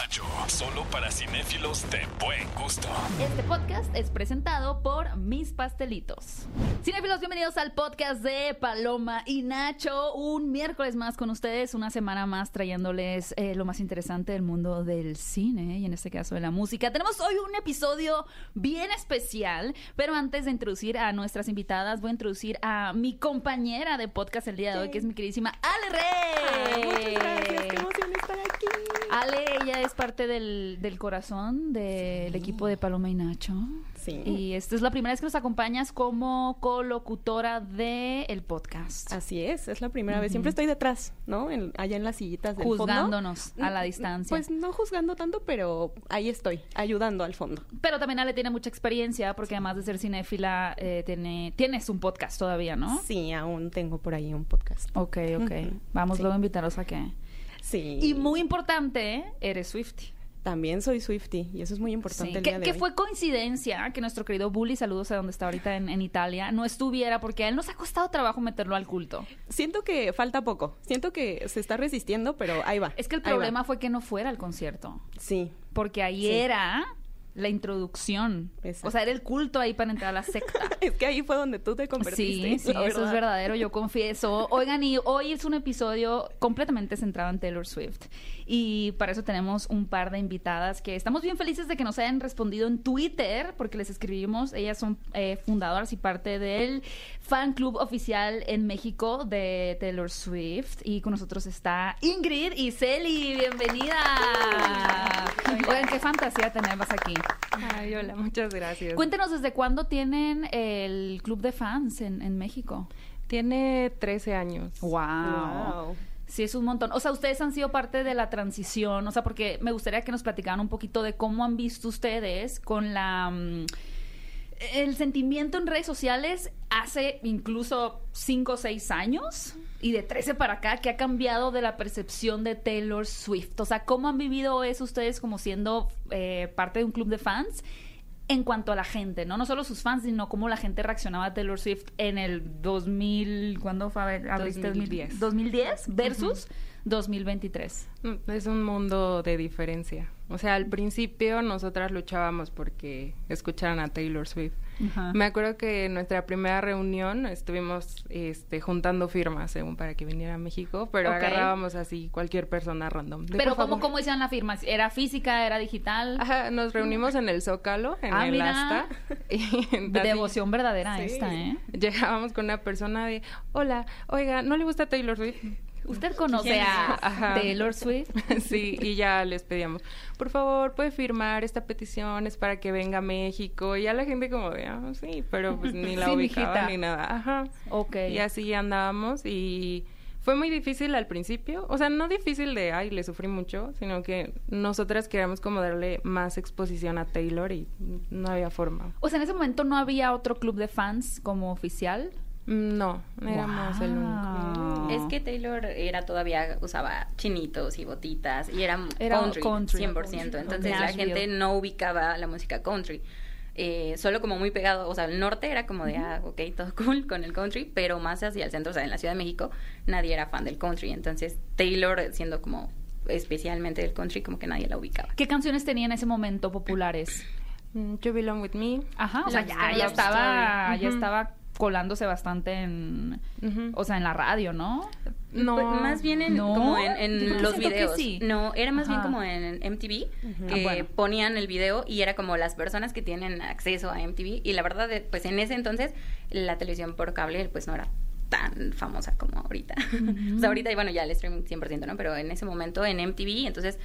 Nacho. Solo para cinéfilos de buen gusto. Este podcast es presentado por Mis Pastelitos. Cinefilos, bienvenidos al podcast de Paloma y Nacho. Un miércoles más con ustedes, una semana más trayéndoles eh, lo más interesante del mundo del cine y en este caso de la música. Tenemos hoy un episodio bien especial, pero antes de introducir a nuestras invitadas, voy a introducir a mi compañera de podcast el día de hoy, que es mi queridísima Ale Rey. Muchas gracias, qué emoción estar aquí. Ale, ella es parte del, del corazón del equipo de Paloma y Nacho. Sí. Y esta es la primera vez que nos acompañas como colocutora del el podcast. Así es, es la primera vez. Siempre estoy detrás, ¿no? En- allá en las sillitas del fondo. Juzgándonos a la distancia. Pues no juzgando tanto, pero ahí estoy, ayudando al fondo. Pero también Ale tiene mucha experiencia porque además de ser cinéfila, eh, tiene, tienes un podcast todavía, ¿no? Sí, aún tengo por ahí un podcast. Ok, ok. Vamos Sí. luego a invitarlos a que... Sí. Y muy importante, eres Swifty. También soy Swifty y eso es muy importante Sí, el que, día de que hoy. fue coincidencia que nuestro querido Bully, saludos a donde está ahorita en, en Italia, no estuviera porque a él nos ha costado trabajo meterlo al culto. Siento que falta poco. Siento que se está resistiendo, pero ahí va. Es que el problema fue que no fuera al concierto. Sí. Porque ahí Sí. era la introducción. Exacto. O sea, era el culto ahí para entrar a la secta. Es que ahí fue donde tú te convertiste. Sí, eso es verdadero, yo confieso. Oigan, y hoy es un episodio completamente centrado en Taylor Swift. Y para eso tenemos un par de invitadas que estamos bien felices de que nos hayan respondido en Twitter, porque les escribimos. Ellas son eh, fundadoras y parte del fan club oficial en México de Taylor Swift. Y con nosotros está Ingrid y Celi. Bienvenida. Oigan, qué fantasía tenerlas aquí. Ay, hola, muchas gracias. Cuéntenos desde cuándo tienen el club de fans en, en México. Tiene 13 años. Wow. Wow. Sí, es un montón. O sea, ustedes han sido parte de la transición, o sea, porque me gustaría que nos platicaran un poquito de cómo han visto ustedes con la... mm, el sentimiento en redes sociales hace incluso 5 o 6 años y de 13 para acá que ha cambiado de la percepción de Taylor Swift. O sea, ¿cómo han vivido eso ustedes como siendo eh, parte de un club de fans? En cuanto a la gente, ¿no? No solo sus fans, sino cómo la gente reaccionaba a Taylor Swift en el 2000... ¿Cuándo fue? A ver, abriste 2010. 2010 versus 2023. Mm, Es un mundo de diferencia. O sea, al principio nosotras luchábamos porque escucharan a Taylor Swift. Ajá. Me acuerdo que en nuestra primera reunión estuvimos este, juntando firmas según para que viniera a México, pero agarrábamos así cualquier persona random. De, Pero "Por ¿cómo, favor". ¿cómo hicieron la firma? ¿Era física? ¿Era digital? Ajá, nos reunimos en el Zócalo, en Ah, el mira. Asta. y devoción verdadera Sí. esta, ¿eh? Llegábamos con una persona de, hola, oiga, ¿no le gusta Taylor Swift? ¿Usted conoce ¿Quién a. Taylor Swift? Sí, y ya les pedíamos, por favor, puede firmar esta petición, es para que venga a México. Y ya la gente como de, ah, sí, pero pues ni la Sí, ubicaba mijita. ni nada. Ajá. Ok. Y así andábamos y fue muy difícil al principio. O sea, no difícil de, ay, le sufrí mucho, sino que nosotras queríamos como darle más exposición a Taylor y no había forma. O sea, en ese momento no había otro club de fans como oficial. No, éramos el único. Wow. Es que Taylor era todavía, usaba chinitos y botitas y era, Era country, country. 100%. Entonces la gente no ubicaba la música country. Eh, solo como muy pegado, o sea, el norte era como de, ah, ok, todo cool con el country, pero más hacia el centro, o sea, en la Ciudad de México, nadie era fan del country. Entonces Taylor, siendo como especialmente del country, como que nadie la ubicaba. ¿Qué canciones tenía en ese momento populares? Mm, You Belong With Me. Ajá, o sea, ya, ya estaba, ya estaba colándose bastante en, o sea, en la radio, ¿no? No. Pues, más bien en, No, como en, los videos. sí. No, era más bien como en MTV, que Ah, bueno. ponían el video y era como las personas que tienen acceso a MTV. Y la verdad, de- pues en ese entonces, la televisión por cable, pues no era tan famosa como ahorita. o sea, ahorita, y bueno, ya el streaming 100%, ¿no? Pero en ese momento en MTV, entonces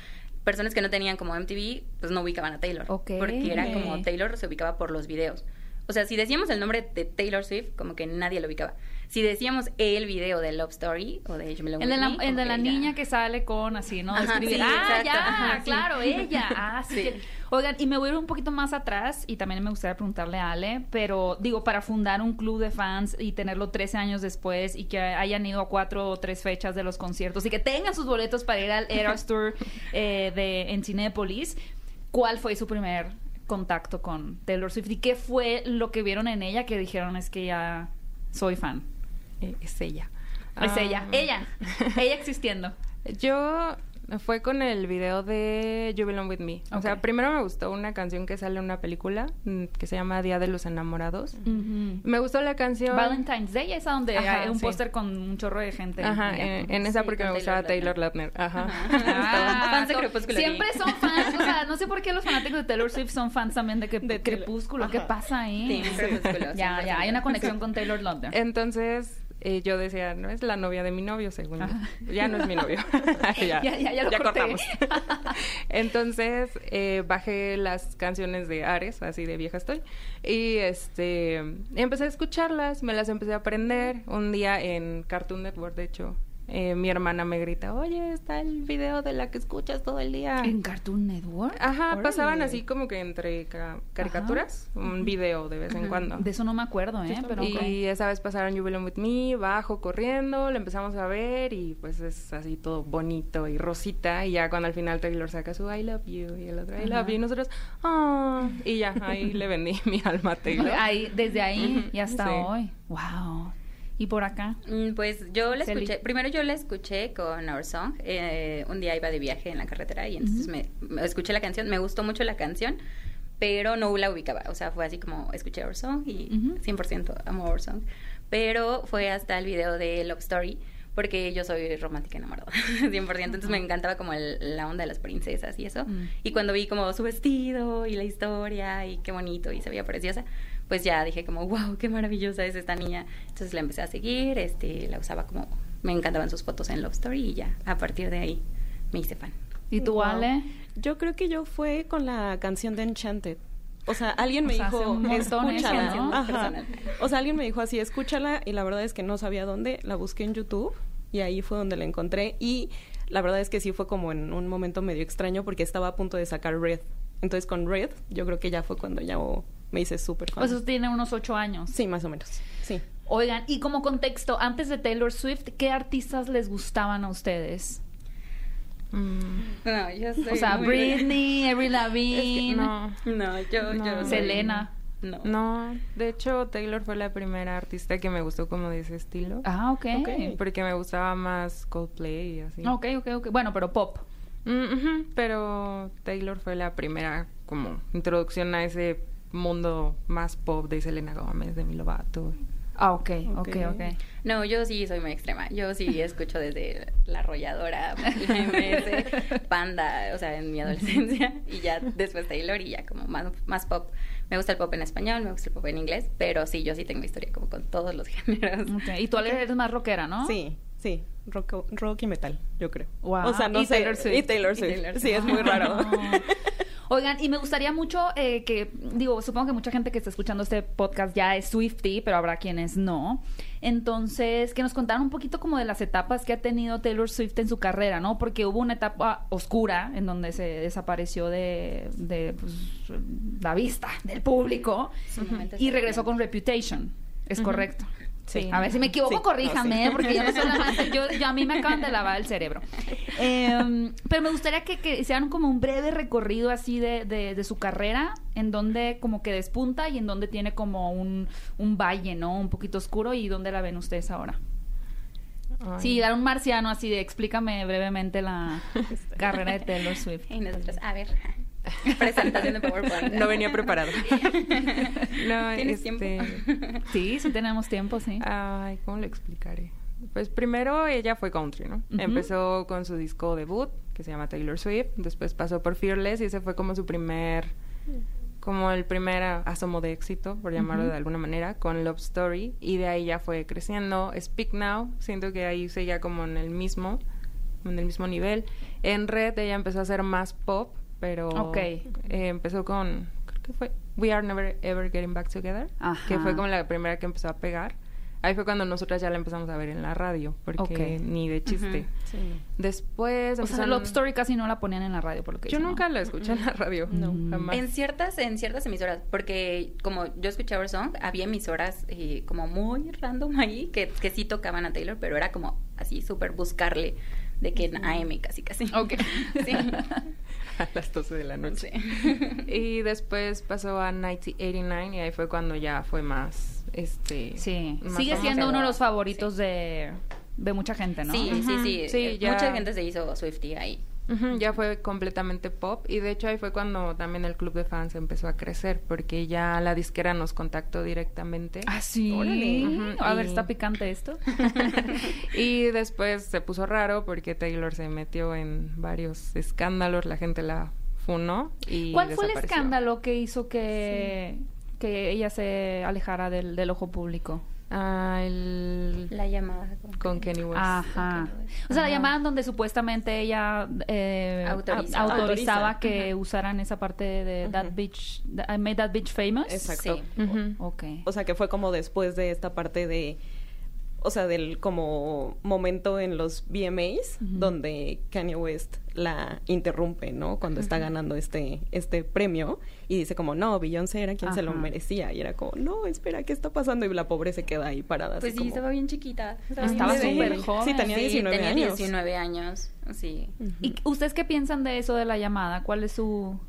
personas que no tenían como MTV, pues no ubicaban a Taylor. Porque era como Taylor se ubicaba por los videos. O sea, si decíamos el nombre de Taylor Swift, como que nadie lo ubicaba. Si decíamos el video de Love Story o de Belong El de la, el de la ya- niña que sale con así, ¿no? Ajá, sí, ah, exacto, ya, ajá, sí. claro, ella. Ah, sí. Oigan, y me voy a ir un poquito más atrás y también me gustaría preguntarle a Ale, pero digo, para fundar un club de fans y tenerlo 13 años después y que hayan ido a cuatro o tres fechas de los conciertos y que tengan sus boletos para ir al Eras Tour eh, de, en Cinépolis, ¿cuál fue su primer contacto con Taylor Swift y qué fue lo que vieron en ella que dijeron es que ya soy fan? Eh, es ella. Es Ah. ella, ella, ella existiendo. Yo fue con el video de You Belong With Me. O sea, primero me gustó una canción que sale en una película mm, que se llama Día de los Enamorados. Me gustó la canción. Valentine's Day, esa donde Ajá, hay un sí. póster con un chorro de gente. Ajá, en, en esa Sí, porque me gustaba Taylor Taylor Lautner. Ajá. Ah, Fans de Crepúsculo. Siempre son fans, o sea, no sé por qué los fanáticos de Taylor Swift son fans también de, que, De. Crepúsculo. ¿Qué Ajá. pasa ahí? Sí, Crepúsculo, Ya, ya, hay 100%. una conexión con Taylor Lautner. Entonces, eh, yo decía, no es la novia de mi novio, según yo. Ya no es mi novio. ya, Ya, ya, ya lo corté. cortamos. Entonces, eh, bajé las canciones de Ares, así de vieja estoy. Y este empecé a escucharlas, me las empecé a aprender. Un día en Cartoon Network, de hecho, eh, mi hermana me grita, oye, está el video de la que escuchas todo el día. ¿En Cartoon Network? Ajá, Órale. pasaban así como que entre ca- caricaturas, un video de vez en cuando. De eso no me acuerdo, ¿eh? Pero. Y esa vez pasaron You Belong With Me, bajo corriendo, lo empezamos a ver y pues es así todo bonito y rosita. Y ya cuando al final Taylor saca su I love you y el otro I love you y nosotros, ah, y ya, ahí le vendí mi alma a Taylor. Ahí, desde ahí y hasta Sí. hoy. Wow. ¿Y por acá? Mm, Pues yo la escuché, primero yo la escuché con Our Song, eh, un día iba de viaje en la carretera y entonces me, me escuché la canción, me gustó mucho la canción, pero no la ubicaba, o sea, fue así como escuché Our Song y Ujú. 100% amo Our Song, pero fue hasta el video de Love Story, porque yo soy romántica enamorada, 100%, entonces me encantaba como el- la onda de las princesas y eso, Mm. y cuando vi como su vestido y la historia y qué bonito y se veía preciosa, pues ya dije como, wow, qué maravillosa es esta niña. Entonces la empecé a seguir, este, la usaba como, me encantaban sus fotos en Love Story y ya, a partir de ahí me hice fan. ¿Y tú, Wow. Ale? Yo creo que yo fue con la canción de Enchanted. O sea, alguien O me sea, dijo, escúchala. ¿no? Ajá. O sea, alguien me dijo así, escúchala, y la verdad es que no sabía dónde. La busqué en YouTube y ahí fue donde la encontré. Y la verdad es que sí fue como en un momento medio extraño porque estaba a punto de sacar Red. Entonces con Red, yo creo que ya fue cuando ya oh, me hice súper fan. Pues eso tiene unos ocho años. Sí, más o menos. Sí. Oigan, y como contexto, antes de Taylor Swift, ¿qué artistas les gustaban a ustedes? Mm, No, yo soy O sea, muy- Britney, Avril es que Lavigne, no, No, yo, yo No. soy- Selena. No. no, de hecho Taylor fue la primera artista que me gustó como de ese estilo. Ah, ok. Ok. Porque me gustaba más Coldplay y así. Ok, ok, ok. Bueno, pero pop. Mm, pero Taylor fue la primera como introducción a ese mundo más pop de Selena Gómez, de Mi Lovato. Ah, ok, ok, Ok. ok. No, yo sí soy muy extrema. Yo sí escucho desde La Arrolladora, MS, Panda, o sea, en mi adolescencia. Y ya después Taylor y ya como más, más pop. Me gusta el pop en español, me gusta el pop en inglés. Pero sí, yo sí tengo historia como con todos los géneros. Ok, Y tú eres más rockera, ¿no? Sí, sí. Rock, rock y metal, yo creo. Wow. O sea, no Y sé. Taylor Swift. Y Taylor Y Swift. Sí, es muy raro. Oigan, y me gustaría mucho eh, que, digo, supongo que mucha gente que está escuchando este podcast ya es Swifty, pero habrá quienes no. Entonces, que nos contaran un poquito como de las etapas que ha tenido Taylor Swift en su carrera, ¿no? Porque hubo una etapa oscura en donde se desapareció de, de pues, la vista del público y regresó bien. con Reputation. ¿Es correcto? Sí. A ver, si me equivoco, Sí, corríjanme, no, sí. ¿eh? porque yo no soy la más- yo, yo- a mí me acaban de lavar el cerebro. Eh, pero me gustaría que, que hicieran como un breve recorrido así de, de, de su carrera, en donde como que despunta y en donde tiene como un, un valle, ¿no? Un poquito oscuro y dónde la ven ustedes ahora. Ay. Sí, dar un marciano así de explícame brevemente la carrera de Taylor Swift. Y nosotros, a ver, presentación de PowerPoint. No venía preparado. no, ¿Tienes este... tiempo? Sí, sí tenemos tiempo, sí. Ay, ¿cómo le explicaré? Pues primero ella fue country, ¿no? Empezó con su disco debut, que se llama Taylor Swift. Después pasó por Fearless y ese fue como su primer, como el primer asomo de éxito, por llamarlo de alguna manera, con Love Story. Y de ahí ya fue creciendo. Speak Now, siento que ahí seguía como en el mismo, en el mismo nivel. En Red ella empezó a hacer más pop, pero Ok. eh, empezó con, creo que fue We Are Never Ever Getting Back Together, que Ajá. fue como la primera que empezó a pegar. Ahí fue cuando nosotras ya la empezamos a ver en la radio, porque Ok. ni de chiste. Ujú. Sí. Después O sea, Love Story casi no la ponían en la radio, por lo que Yo ¿no? nunca la escuché en la radio, No. jamás. En ciertas, en ciertas emisoras, porque como yo escuchaba Our Song, había emisoras eh, como muy random ahí que, que sí tocaban a Taylor, pero era como así súper buscarle de que en AM casi casi. Ok. Sí. a las 12 de la noche. Sí. Y después pasó a 1989 y ahí fue cuando ya fue más, este... Sí, más sigue siendo uno de los Sí. favoritos de, de mucha gente, ¿no? Sí, sí, sí. sí, Eh, ya. Mucha gente se hizo Swiftie ahí. Ya fue completamente pop y de hecho ahí fue cuando también el club de fans empezó a crecer porque ya la disquera nos contactó directamente. Ah, sí. Órale. A ver, está picante esto. y después se puso raro porque Taylor se metió en varios escándalos, la gente la funó y ¿Cuál fue el escándalo que hizo que, que ella se alejara del, del ojo público? Ah, el... La llamada. con- con Kenny West. Ajá. Kanye West. O sea, la Ajá. llamaban donde supuestamente ella eh, Autorizaba. a- autorizaba Autoriza. que usaran esa parte de That. Bitch, I Made That Bitch Famous. Exacto. Sí. Ujú. Ok. O sea, que fue como después de esta parte de, o sea, del como momento en los VMAs donde Kanye West la interrumpe, ¿no? Cuando está ganando este este premio y dice como, no, Beyoncé era quien se lo merecía y era como, no, espera, ¿qué está pasando? Y la pobre se queda ahí parada. Pues así sí, como- estaba bien chiquita. Estaba súper joven. Sí, tenía Sí, 19 tenía años. 19 años, sí. ¿Y ustedes qué piensan de eso de la llamada? ¿Cuál es su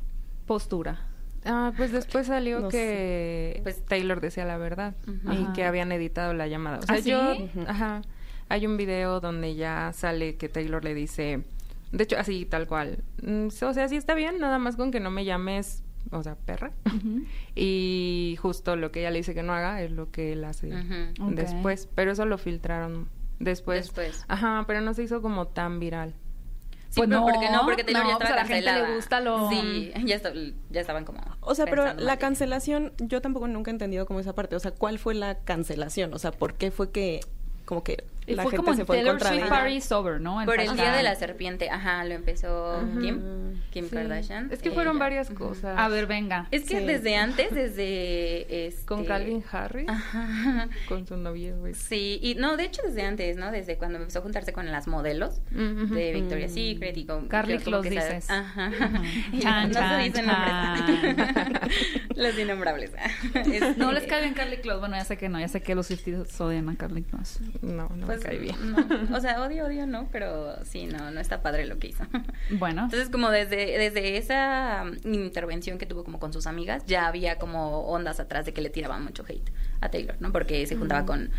postura? Ah, pues después salió No que Pues- Taylor decía la verdad y que habían editado la llamada. O sea, ¿Ah, sí? yo, ajá, hay un video donde ya sale que Taylor le dice, de hecho así tal cual, "Mm, o sea, sí está bien, nada más con que no me llames, o sea, perra. Y justo lo que ella le dice que no haga es lo que él hace después, pero eso lo filtraron después. Después. Ajá, pero no se hizo como tan viral. Sí, Pues pero no, porque no, porque Taylor no, ya pues estaba a la gente le gusta lo- Sí, ya, esta- ya estaban como. O sea, pero la mal. cancelación, yo tampoco nunca he entendido como esa parte. O sea, ¿cuál fue la cancelación? O sea, ¿por qué fue que como que Y la fue gente como se fue Taylor Swift? Party Sober, ¿no? En Por el día de la serpiente, ajá, lo empezó Kim, Kim Sí. Kardashian. Es que fueron Ella. varias cosas. A ver, venga. Es que Sí. desde antes, desde este... Con Calvin Harris, Ajá. con su novio, güey. Sí, y no, de hecho desde antes, ¿no? Desde cuando empezó a juntarse con las modelos de Victoria's Secret y con... Carly Close dices. Ajá. Ajá. Chan, no se dicen nombres. Los innombrables. Este, No les cae bien Carly Close. Bueno, ya sé que no. Ya sé que los Swifties odian a Carly Close. No, no Pues, me cae bien. no. O sea, odio, odio, no, pero sí, no, no está padre lo que hizo. Bueno. Entonces, como desde, desde esa um, intervención que tuvo como con sus amigas, ya había como ondas atrás de que le tiraban mucho hate a Taylor, ¿no? Porque se juntaba con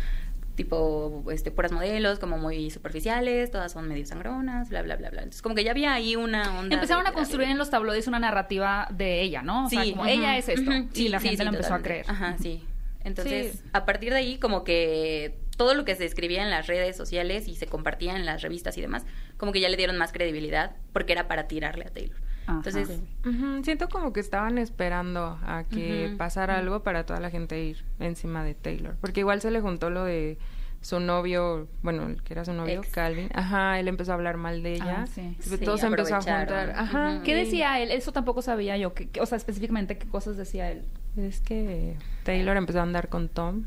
tipo este puras modelos como muy superficiales, todas son medio sangronas, bla bla bla bla. Entonces, como que ya había ahí una onda Empezaron de a construir en los tabloides una narrativa de ella, ¿no? O sea, como ella es esto. y la sí, gente sí, lo empezó a creer. Ajá, sí. Entonces, Sí. a partir de ahí, como que todo lo que se escribía en las redes sociales y se compartía en las revistas y demás, como que ya le dieron más credibilidad porque era para tirarle a Taylor. Ajá. Entonces, Ujú, Siento como que estaban esperando a que pasara algo para toda la gente ir encima de Taylor. Porque igual se le juntó lo de su novio, bueno, el que era su novio, Ex. Calvin. Ajá, él empezó a hablar mal de ella. Ah, sí. Todo se empezó a juntar. Ajá. ¿Qué decía él? Eso tampoco sabía yo. que- que- o sea, específicamente, ¿qué cosas decía él? Es que Taylor empezó a andar con Tom.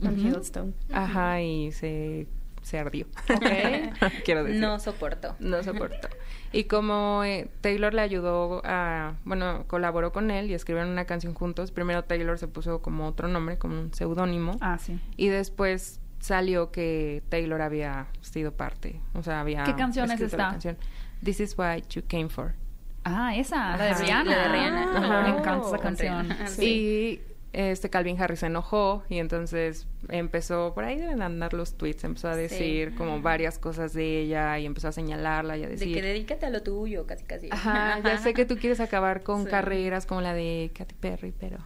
Tom. Hiddleston. Ajá, y se, se ardió. Ok. Quiero decir. no soportó. No soportó. Y como eh, Taylor le ayudó a, bueno, colaboró con él y escribieron una canción juntos, primero Taylor se puso como otro nombre, como un seudónimo, Ah, sí. y después salió que Taylor había sido parte, o sea, había ¿Qué canción es esta? canción. This is what you came for. Ah, esa, la de. Rihanna. La de Rihanna. Ajá. Me encanta esa Con canción. Rihanna. Sí. Y este Calvin Harris se enojó y entonces empezó, por ahí deben andar los tweets, empezó a decir como varias cosas de ella y empezó a señalarla y a De decir... que dedícate a lo tuyo, casi casi. Ajá, ya sé que tú quieres acabar con Sí. carreras como la de Katy Perry, pero...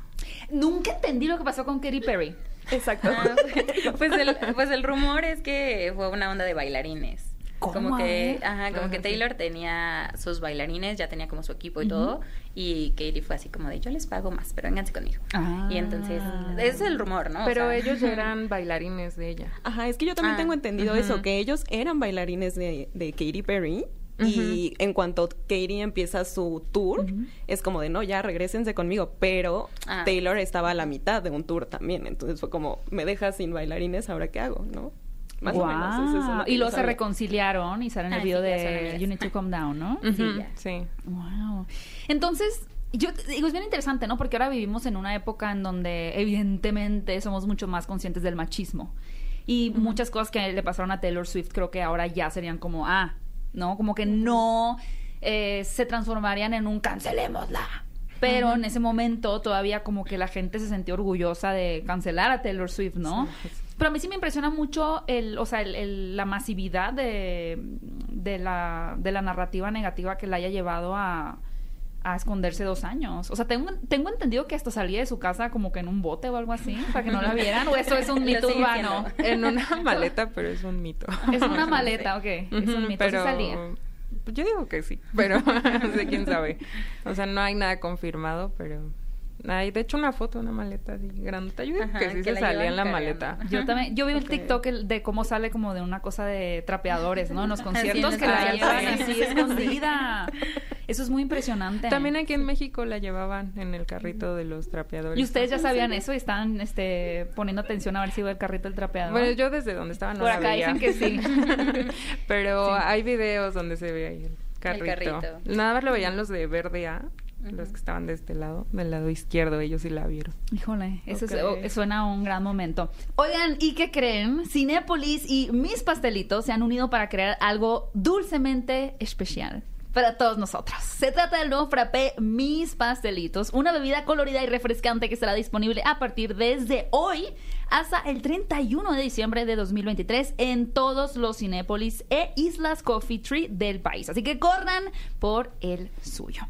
Nunca entendí lo que pasó con Katy Perry. Exacto. Ah, pues, el, pues el rumor es que fue una onda de bailarines. ¿Cómo? Como que, ajá, como que. Taylor tenía sus bailarines, ya tenía como su equipo y todo, y Katie fue así como de, yo les pago más, pero vénganse conmigo. Ah. Y entonces, ese es el rumor, ¿no? O pero sea, ellos eran bailarines de ella. Ajá, es que yo también Ah, tengo entendido eso, que ellos eran bailarines de, de Katy Perry. Y en cuanto Katy empieza su tour, es como de no, ya regresense conmigo. Pero Ah. Taylor estaba a la mitad de un tour también. Entonces fue como, me dejas sin bailarines, ¿ahora qué hago? ¿no? Más o menos. es Y luego se reconciliaron y salen en el Ah, video sí, de. You Need to Calm Down, ¿no? Ya. sí. Wow. Entonces, yo digo, es bien interesante, ¿no? Porque ahora vivimos en una época en donde evidentemente somos mucho más conscientes del machismo. Y muchas cosas que le pasaron a Taylor Swift creo que ahora ya serían como, ah, ¿no? Como que no eh, se transformarían en un cancelémosla. Pero en ese momento todavía como que la gente se sentía orgullosa de cancelar a Taylor Swift, ¿no? Pero a mí sí me impresiona mucho el, o sea, el- el- la masividad de, de, la, de la narrativa negativa que la haya llevado a, a esconderse dos años. O sea, tengo, tengo entendido que hasta salía de su casa como que en un bote o algo así, para que no la vieran, o eso es un mito urbano. En una maleta, pero es un mito. Es una maleta, ok. Es un mito. ¿Sí salía? Yo digo que sí, pero no sé quién sabe. O sea, no hay nada confirmado, pero hay de hecho una foto de una maleta así grandota. Yo digo Ajá, que sí que se salía en la cargando. maleta. Yo también, yo vi un Ok. TikTok el- de cómo sale como de una cosa de trapeadores, ¿no? En los conciertos los que la llevan sí. así escondida. Eso es muy impresionante. También aquí en México la llevaban en el carrito de los trapeadores. Y ustedes ya sabían eso y estaban este, poniendo atención a ver si iba el carrito del trapeador. Bueno, yo desde donde estaba no Por acá veía. dicen que sí. Pero Sí. hay videos donde se ve ahí el carrito. carrito. Nada más lo veían los de verde A, los que estaban de este lado, del lado izquierdo, ellos sí la vieron. Híjole, eso es- Ok. oh, suena a un gran momento. Oigan, ¿y qué creen? Cinépolis y Mis Pastelitos se han unido para crear algo dulcemente especial. Para todos nosotros. Se trata del nuevo frappé Mis Pastelitos, una bebida colorida y refrescante que estará disponible a partir desde hoy hasta el 31 de diciembre de 2023 en todos los Cinépolis e Islas Coffee Tree del país. Así que corran por el suyo.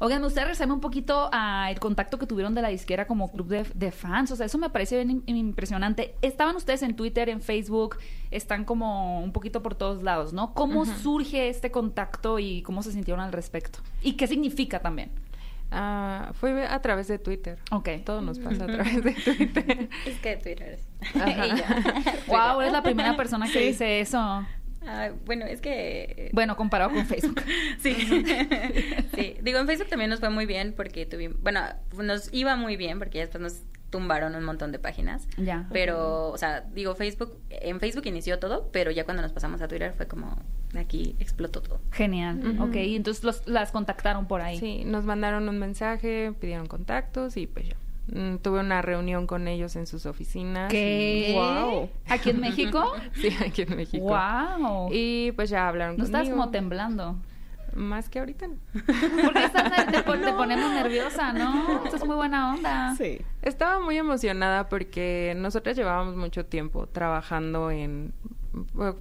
Oigan, me gustaría regresarme un poquito al contacto que tuvieron de la disquera como club de, de fans. O sea, eso me parece bien im- impresionante. Estaban ustedes en Twitter, en Facebook, están como un poquito por todos lados, ¿no? ¿Cómo surge este contacto y cómo se sintieron al respecto? ¿Y qué significa también? Ah, fue a través de Twitter. Ok. Todo nos pasa a través de Twitter. Es que Twitter es. Ajá. Y yo. Wow, eres la primera persona que Sí. dice eso. Ah, bueno, es que... Bueno, comparado con Facebook. Sí. sí. Digo, en Facebook también nos fue muy bien porque tuvimos... Bueno, nos iba muy bien porque ya después nos tumbaron un montón de páginas. Ya. Pero, o sea, digo, Facebook... En Facebook inició todo, pero ya cuando nos pasamos a Twitter fue como... Aquí explotó todo. Genial. Ujú. Ok, entonces los- las contactaron por ahí. Sí, nos mandaron un mensaje, pidieron contactos y pues ya. Mm, tuve una reunión con ellos en sus oficinas. ¿Qué? y- Wow. ¿Aquí en México? Sí, aquí en México. Wow. Y pues ya hablaron no conmigo. estás como temblando. Más que ahorita no. Porque estás, te, te ponemos nerviosa, ¿no? Esto es muy buena onda. Sí. Estaba muy emocionada porque nosotras llevábamos mucho tiempo trabajando en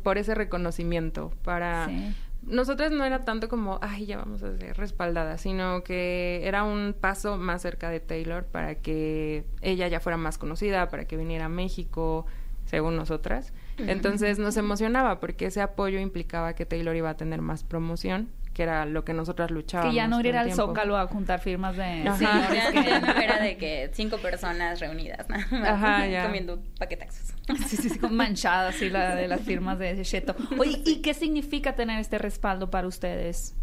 por ese reconocimiento para Sí. Nosotras no era tanto como ay ya vamos a ser respaldadas sino que era un paso más cerca de Taylor para que ella ya fuera más conocida para que viniera a México según nosotras. Entonces nos emocionaba porque ese apoyo implicaba que Taylor iba a tener más promoción que era lo que nosotras luchábamos Que ya no ir el al. Zócalo a juntar firmas de Ajá. Sí, ya, que- ya no era de que cinco personas reunidas, nada más, Ajá, ya. comiendo paquetazos. Sí, sí, sí, con manchada así la de las firmas de Cheto. Oye, ¿y qué significa tener este respaldo para ustedes?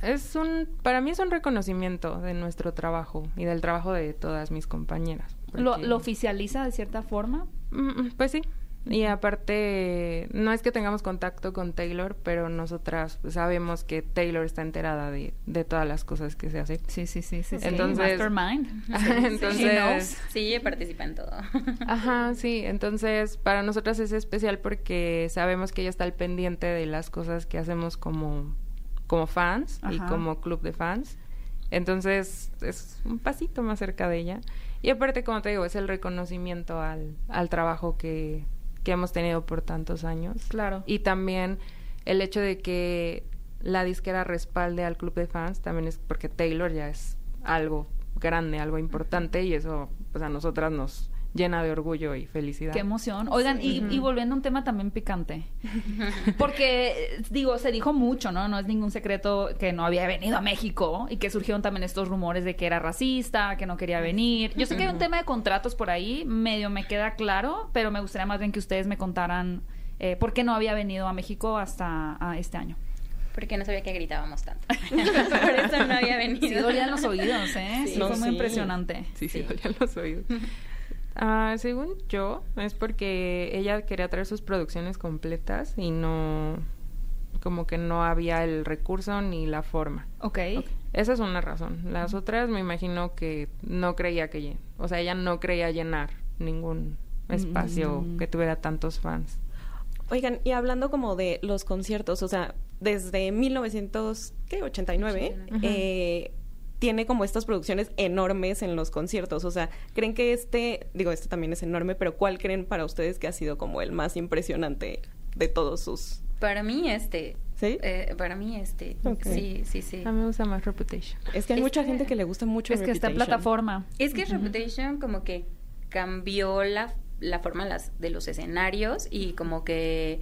Es un, para mí es un reconocimiento de nuestro trabajo y del trabajo de todas mis compañeras. ¿Lo, porque- lo oficializa de cierta forma? Mm, mm, Pues sí. Y aparte, no es que tengamos contacto con Taylor, pero nosotras sabemos que Taylor está enterada de, de todas las cosas que se hace. Sí, sí, sí, sí. sí. Entonces- Mastermind. Entonces, Sí, participa en todo. Ajá, sí. Entonces, para nosotras es especial porque sabemos que ella está al pendiente de las cosas que hacemos como, como fans y como club de fans. Entonces, es un pasito más cerca de ella. Y aparte, como te digo, es el reconocimiento al, al trabajo que, que hemos tenido por tantos años. Claro. Y también el hecho de que la disquera respalde al club de fans también es porque Taylor ya es algo grande, algo importante y eso pues a nosotras nos llena de orgullo y felicidad. Qué emoción. Oigan, y, y volviendo a un tema también picante. Porque, digo, se dijo mucho, ¿no? No es ningún secreto que no había venido a México y que surgieron también estos rumores de que era racista, que no quería venir. Yo sé que hay un tema de contratos por ahí, medio me queda claro, pero me gustaría más bien que ustedes me contaran eh, por qué no había venido a México hasta este año. Porque no sabía que gritábamos tanto. Por eso no había venido. Sí, dolían los oídos, ¿eh? Sí, Sí. fue No, muy sí. impresionante. Sí, sí, Sí. dolían los oídos. Ah, según yo, es porque ella quería traer sus producciones completas y no, como que no había el recurso ni la forma. Ok. Esa es una razón. Las otras me imagino que no creía que, o sea, ella no creía llenar ningún espacio Mm. que tuviera tantos fans. Oigan, y hablando como de los conciertos, o sea, desde 1989, Ujú. eh, tiene como estas producciones enormes en los conciertos. O sea, ¿creen que este, digo, este también es enorme, pero ¿cuál creen para ustedes que ha sido como el más impresionante de todos sus... Para mí este... ¿Sí? Eh, para mí este... Sí, sí, sí. A mí me gusta más Reputation. Es que hay Es mucha que- gente que le gusta mucho Es que Reputation. plataforma. Es que Reputation como que cambió la, la forma las, de los escenarios y como que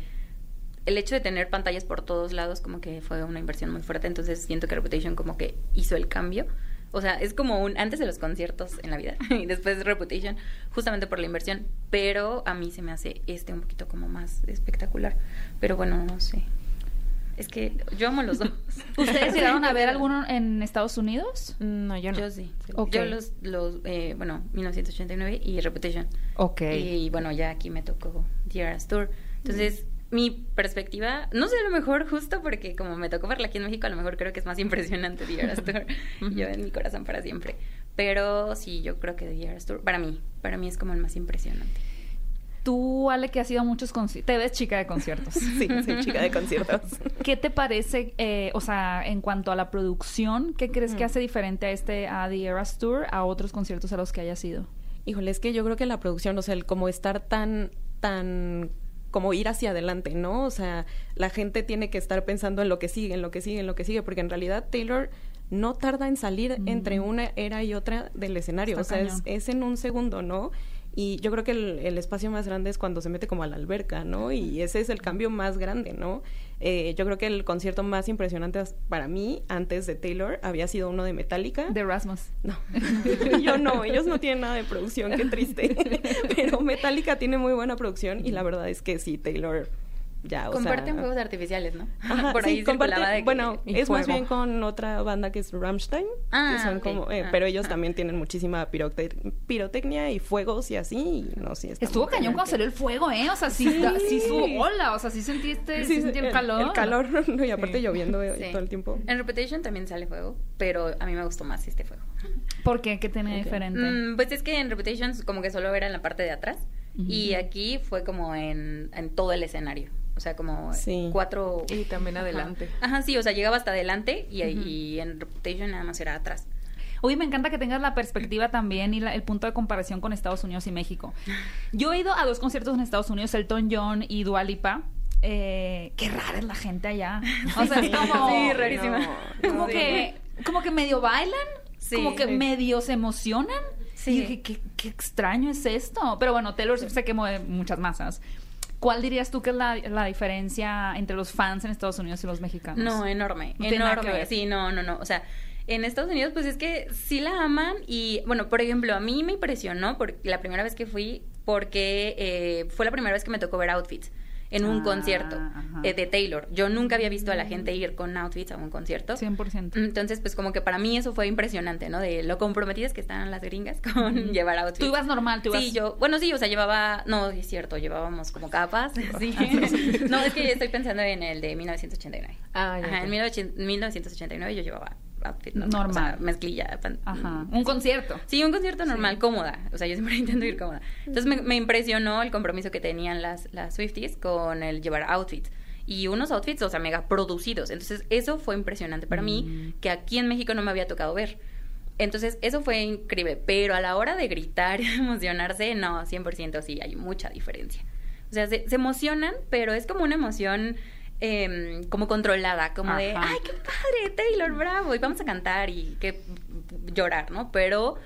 el hecho de tener pantallas por todos lados como que fue una inversión muy fuerte, entonces siento que Reputation como que hizo el cambio. O sea, es como un antes de los conciertos en la vida y después Reputation, justamente por la inversión, pero a mí se me hace este un poquito como más espectacular. Pero bueno, no sé. Es que yo amo los dos. ¿Ustedes llegaron a ver alguno en Estados Unidos? No, yo no. Yo sí. Ok. Yo los, los eh, bueno, 1989 y Reputation. Ok. Y bueno, ya aquí me tocó The Eras Tour. Entonces, mi perspectiva, no sé, a lo mejor justo porque como me tocó verla aquí en México, a lo mejor creo que es más impresionante The Eras Tour. yo en mi corazón para siempre. Pero sí, yo creo que The Eras Tour, para mí, para mí es como el más impresionante. Tú, Ale, que has ido a muchos conciertos, te ves chica de conciertos. Sí, soy chica de conciertos. ¿Qué te parece, eh, o sea, en cuanto a la producción, qué crees que hace diferente a este, a The Eras Tour, a otros conciertos a los que hayas ido? Híjole, es que yo creo que la producción, o sea, el como estar tan, tan, como ir hacia adelante, ¿no? O sea, la gente tiene que estar pensando en lo que sigue, en lo que sigue, en lo que sigue, porque en realidad Taylor no tarda en salir entre una era y otra del escenario, Está o sea, es, es en un segundo, ¿no? Y yo creo que el, el espacio más grande es cuando se mete como a la alberca, ¿no? Y ese es el cambio más grande, ¿no? Eh, yo creo que el concierto más impresionante para mí, antes de Taylor, había sido uno de Metallica. De Rasmus. No, yo no, ellos no tienen nada de producción, qué triste. Pero Metallica tiene muy buena producción y la verdad es que sí, Taylor ya, o Comparten sea... fuegos artificiales, ¿no? Ajá, Por sí, ahí comparte- circulaba de que- bueno, es más bien con otra banda que es Rammstein, Ah, que son ok. como, eh, Ah, pero ellos ah. también tienen muchísima pirote- pirotecnia y fuegos y así, y no, sí, Estuvo cañón cuando salió el fuego, ¿eh? O sea, sí, Sí. sí estuvo hola, o sea, sí sentiste, sí, Sí, sentí el el- calor. El calor, no, y aparte lloviendo eh, Sí. todo el tiempo. En Reputation también sale fuego, pero a mí me gustó más este fuego. ¿Por qué? ¿Qué tenía Ok. diferente? Mm, pues es que en Reputation como que solo era en la parte de atrás y aquí fue como en, en todo el escenario. O sea, como Sí. cuatro... Y también adelante. Ajá, sí, o sea, llegaba hasta adelante y, y en Reputation nada más era atrás. Oye, me encanta que tengas la perspectiva también y la- el punto de comparación con Estados Unidos y México. Yo he ido a dos conciertos en Estados Unidos, Elton John y Dua Lipa. Eh, qué rara es la gente allá. O sea, es como... Sí, rarísima. No, Como Sí. que, como que medio bailan, Sí. como que medio se emocionan. Sí. Y dije, ¿qué, qué extraño es esto. Pero bueno, Taylor Swift se quemó de muchas masas. ¿Cuál dirías tú que es la, la diferencia entre los fans en Estados Unidos y los mexicanos? No, enorme, No enorme. Sí, no, no, no. O sea, en Estados Unidos, pues es que sí la aman y, bueno, por ejemplo, a mí me impresionó porque la primera vez que fui, porque eh, fue la primera vez que me tocó ver outfits en un Ah, concierto ajá. eh, de Taylor. Yo nunca había visto a la gente ir con outfits a un concierto. 100%. Entonces, pues como que para mí eso fue impresionante, ¿no? De lo comprometidas que están las gringas con llevar outfits. Tú ibas normal, tú ibas... Sí, yo, bueno, sí, o sea, llevaba, no, es cierto, llevábamos como capas, sí. no, es que estoy pensando en el de 1989. Ah, ya, Ajá, en 1900 1989 yo llevaba outfit normal, Normal. o sea, mezclilla. pan- Ajá. Un concierto. Sí, un concierto normal, cómoda. O sea, yo siempre intento ir cómoda. Entonces me, me impresionó el compromiso que tenían las, las Swifties con el llevar outfits. Y unos outfits, o sea, mega producidos. Entonces, eso fue impresionante para mí, que aquí en México no me había tocado ver. Entonces, eso fue increíble. Pero a la hora de gritar y emocionarse, no, 100% sí, hay mucha diferencia. O sea, se, se emocionan, pero es como una emoción em, como controlada, como de, ay, qué padre, Taylor, bravo, y vamos a cantar y que llorar, ¿no? Pero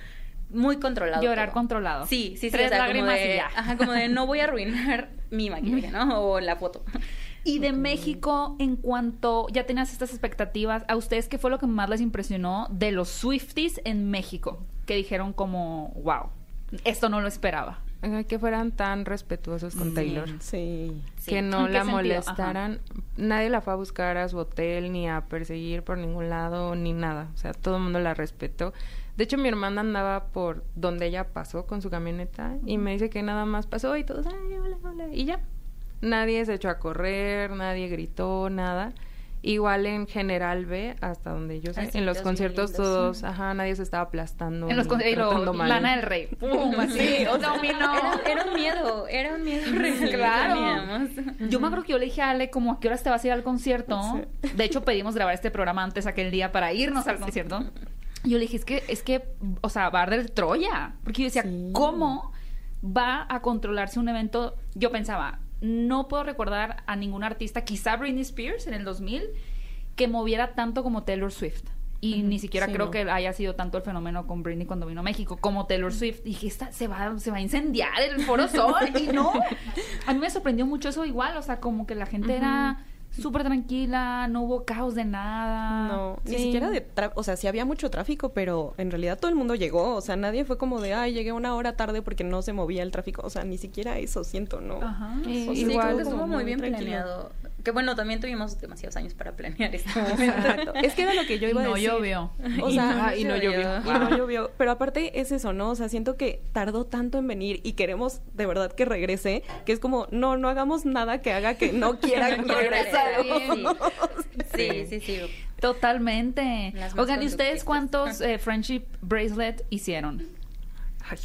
muy controlado. Llorar todo. controlado. Sí, sí, sí. Tres o sea, como lágrimas de, y ya. Ajá, como de no voy a arruinar mi maquillaje, ¿no? O la foto. Y de México, en cuanto ya tenías estas expectativas, ¿a ustedes qué fue lo que más les impresionó de los Swifties en México? Que dijeron como, wow, esto no lo esperaba. Que fueran tan respetuosos con Taylor. Sí. Sí. Que no ¿En qué la molestaran. Nadie la fue a buscar a su hotel, ni a perseguir por ningún lado, ni nada. O sea, todo el mundo la respetó. De hecho, mi hermana andaba por donde ella pasó con su camioneta y me dice que nada más pasó y todos, ay, hola, hola, y ya. Nadie se echó a correr, nadie gritó, nada. Igual en General B, hasta donde yo sé, en los conciertos lindos. todos, ajá, nadie se estaba aplastando. En los ni con- y lo- tratando mal. Lana del Rey. ¡Pum! Así, dominó. Era, era un miedo, era un miedo que Claro. teníamos. Yo me acuerdo que yo le dije a Ale como a qué horas te vas a ir al concierto. De hecho, pedimos grabar este programa antes aquel día para irnos al concierto. Yo le dije, es que, es que, o sea, va a arder Troya. Porque yo decía, Sí. ¿cómo va a controlarse un evento? Yo pensaba, no puedo recordar a ningún artista, quizá Britney Spears en el 2000, que moviera tanto como Taylor Swift. Y ni siquiera Sí, creo no. que haya sido tanto el fenómeno con Britney cuando vino a México como Taylor Swift. Dije, esta se va, se va a incendiar el Foro Sol. y no. A mí me sorprendió mucho eso igual. O sea, como que la gente era súper tranquila, no hubo caos de nada. No, ni siquiera de tra- o sea, sí había mucho tráfico, pero en realidad todo el mundo llegó, o sea, nadie fue como de, ay, llegué una hora tarde porque no se movía el tráfico, o sea, ni siquiera eso siento, ¿no? Ajá. Sí, O sea, sí, igual creo que como estuvo muy muy bien tranquilo. planeado. Que bueno, también tuvimos demasiados años para planear este momento. Exacto. Es que era lo que yo Y iba a no decir. llovió. O Y sea, no- y no llovió. Y no llovió. Pero aparte es eso, ¿no? O sea, siento que tardó tanto en venir y queremos de verdad que regrese, que es como, no, no hagamos nada que haga que no quiera regresar. regresar, Sí, sí, sí. Totalmente. Oigan, ¿y ustedes cuántos eh, friendship bracelet hicieron? Ay,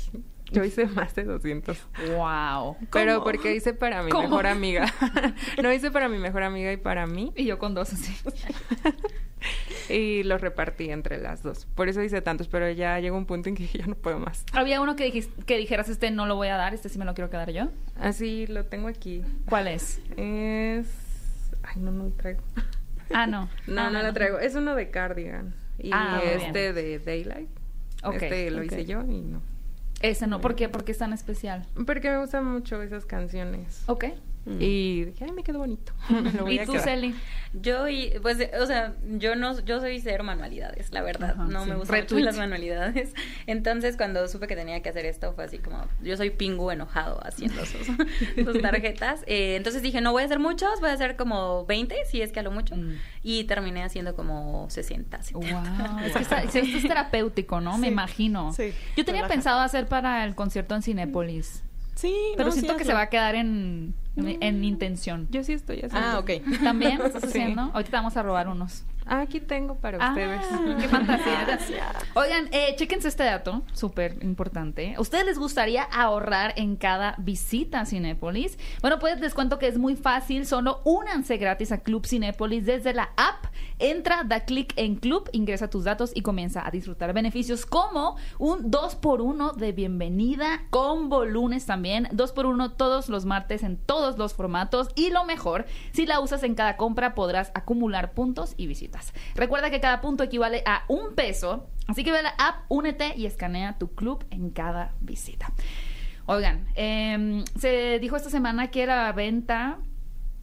yo hice más de 200. Wow. Pero porque hice para mi ¿Cómo? mejor amiga. no hice para mi mejor amiga y para mí. Y yo con dos así. Y los repartí entre las dos. Por eso hice tantos, pero ya llegó un punto en que ya no puedo más. Había uno que, dijis- que dijeras, este no lo voy a dar, este sí me lo quiero quedar yo. Así lo tengo aquí. ¿Cuál es? Es. Ay, no, no lo traigo. Ah, no. No, Ah, no lo traigo. Es uno de Cardigan. Y Ah, este de Daylight. Ok, este lo hice yo y no. Ese no. ¿Por qué? Porque es tan especial. Porque me gustan mucho esas canciones. Ok. Mm. Y dije, ay, me quedó bonito. Me lo voy ¿Y a tú. Celi? Yo y pues o sea, yo no yo soy cero manualidades, la verdad, Ajá, no sí. me gustan mucho las manualidades. Entonces, cuando supe que tenía que hacer esto fue así como yo soy pingu enojado haciendo sus, sus tarjetas. Eh, entonces dije, no voy a hacer muchos, voy a hacer como 20, si es que a lo mucho. Mm. Y terminé haciendo como 60, 70. Wow. Es que está- esto es terapéutico, ¿no? Me imagino. sí, Yo tenía relaja. pensado hacer para el concierto en Cinépolis. Sí, Pero no, sí, siento que se va a quedar en, en, en intención. Yo sí estoy haciendo. Ah, ok. ¿También estás Sí. haciendo? Ahorita te vamos a robar unos. Ah, aquí tengo para Ah, ustedes. qué fantasía. Oigan, eh, chéquense este dato, súper importante. ¿A ustedes les gustaría ahorrar en cada visita a Cinépolis? Bueno, pues les cuento que es muy fácil. Solo únanse gratis a Club Cinépolis desde la app. Entra, da clic en Club, ingresa tus datos y comienza a disfrutar beneficios como un 2x1 de bienvenida, combo lunes también, 2x1 todos los martes en todos los formatos y lo mejor, si la usas en cada compra podrás acumular puntos y visitas. Recuerda que cada punto equivale a un peso, así que ve a la app, únete y escanea tu club en cada visita. Oigan, em, se dijo esta semana que la venta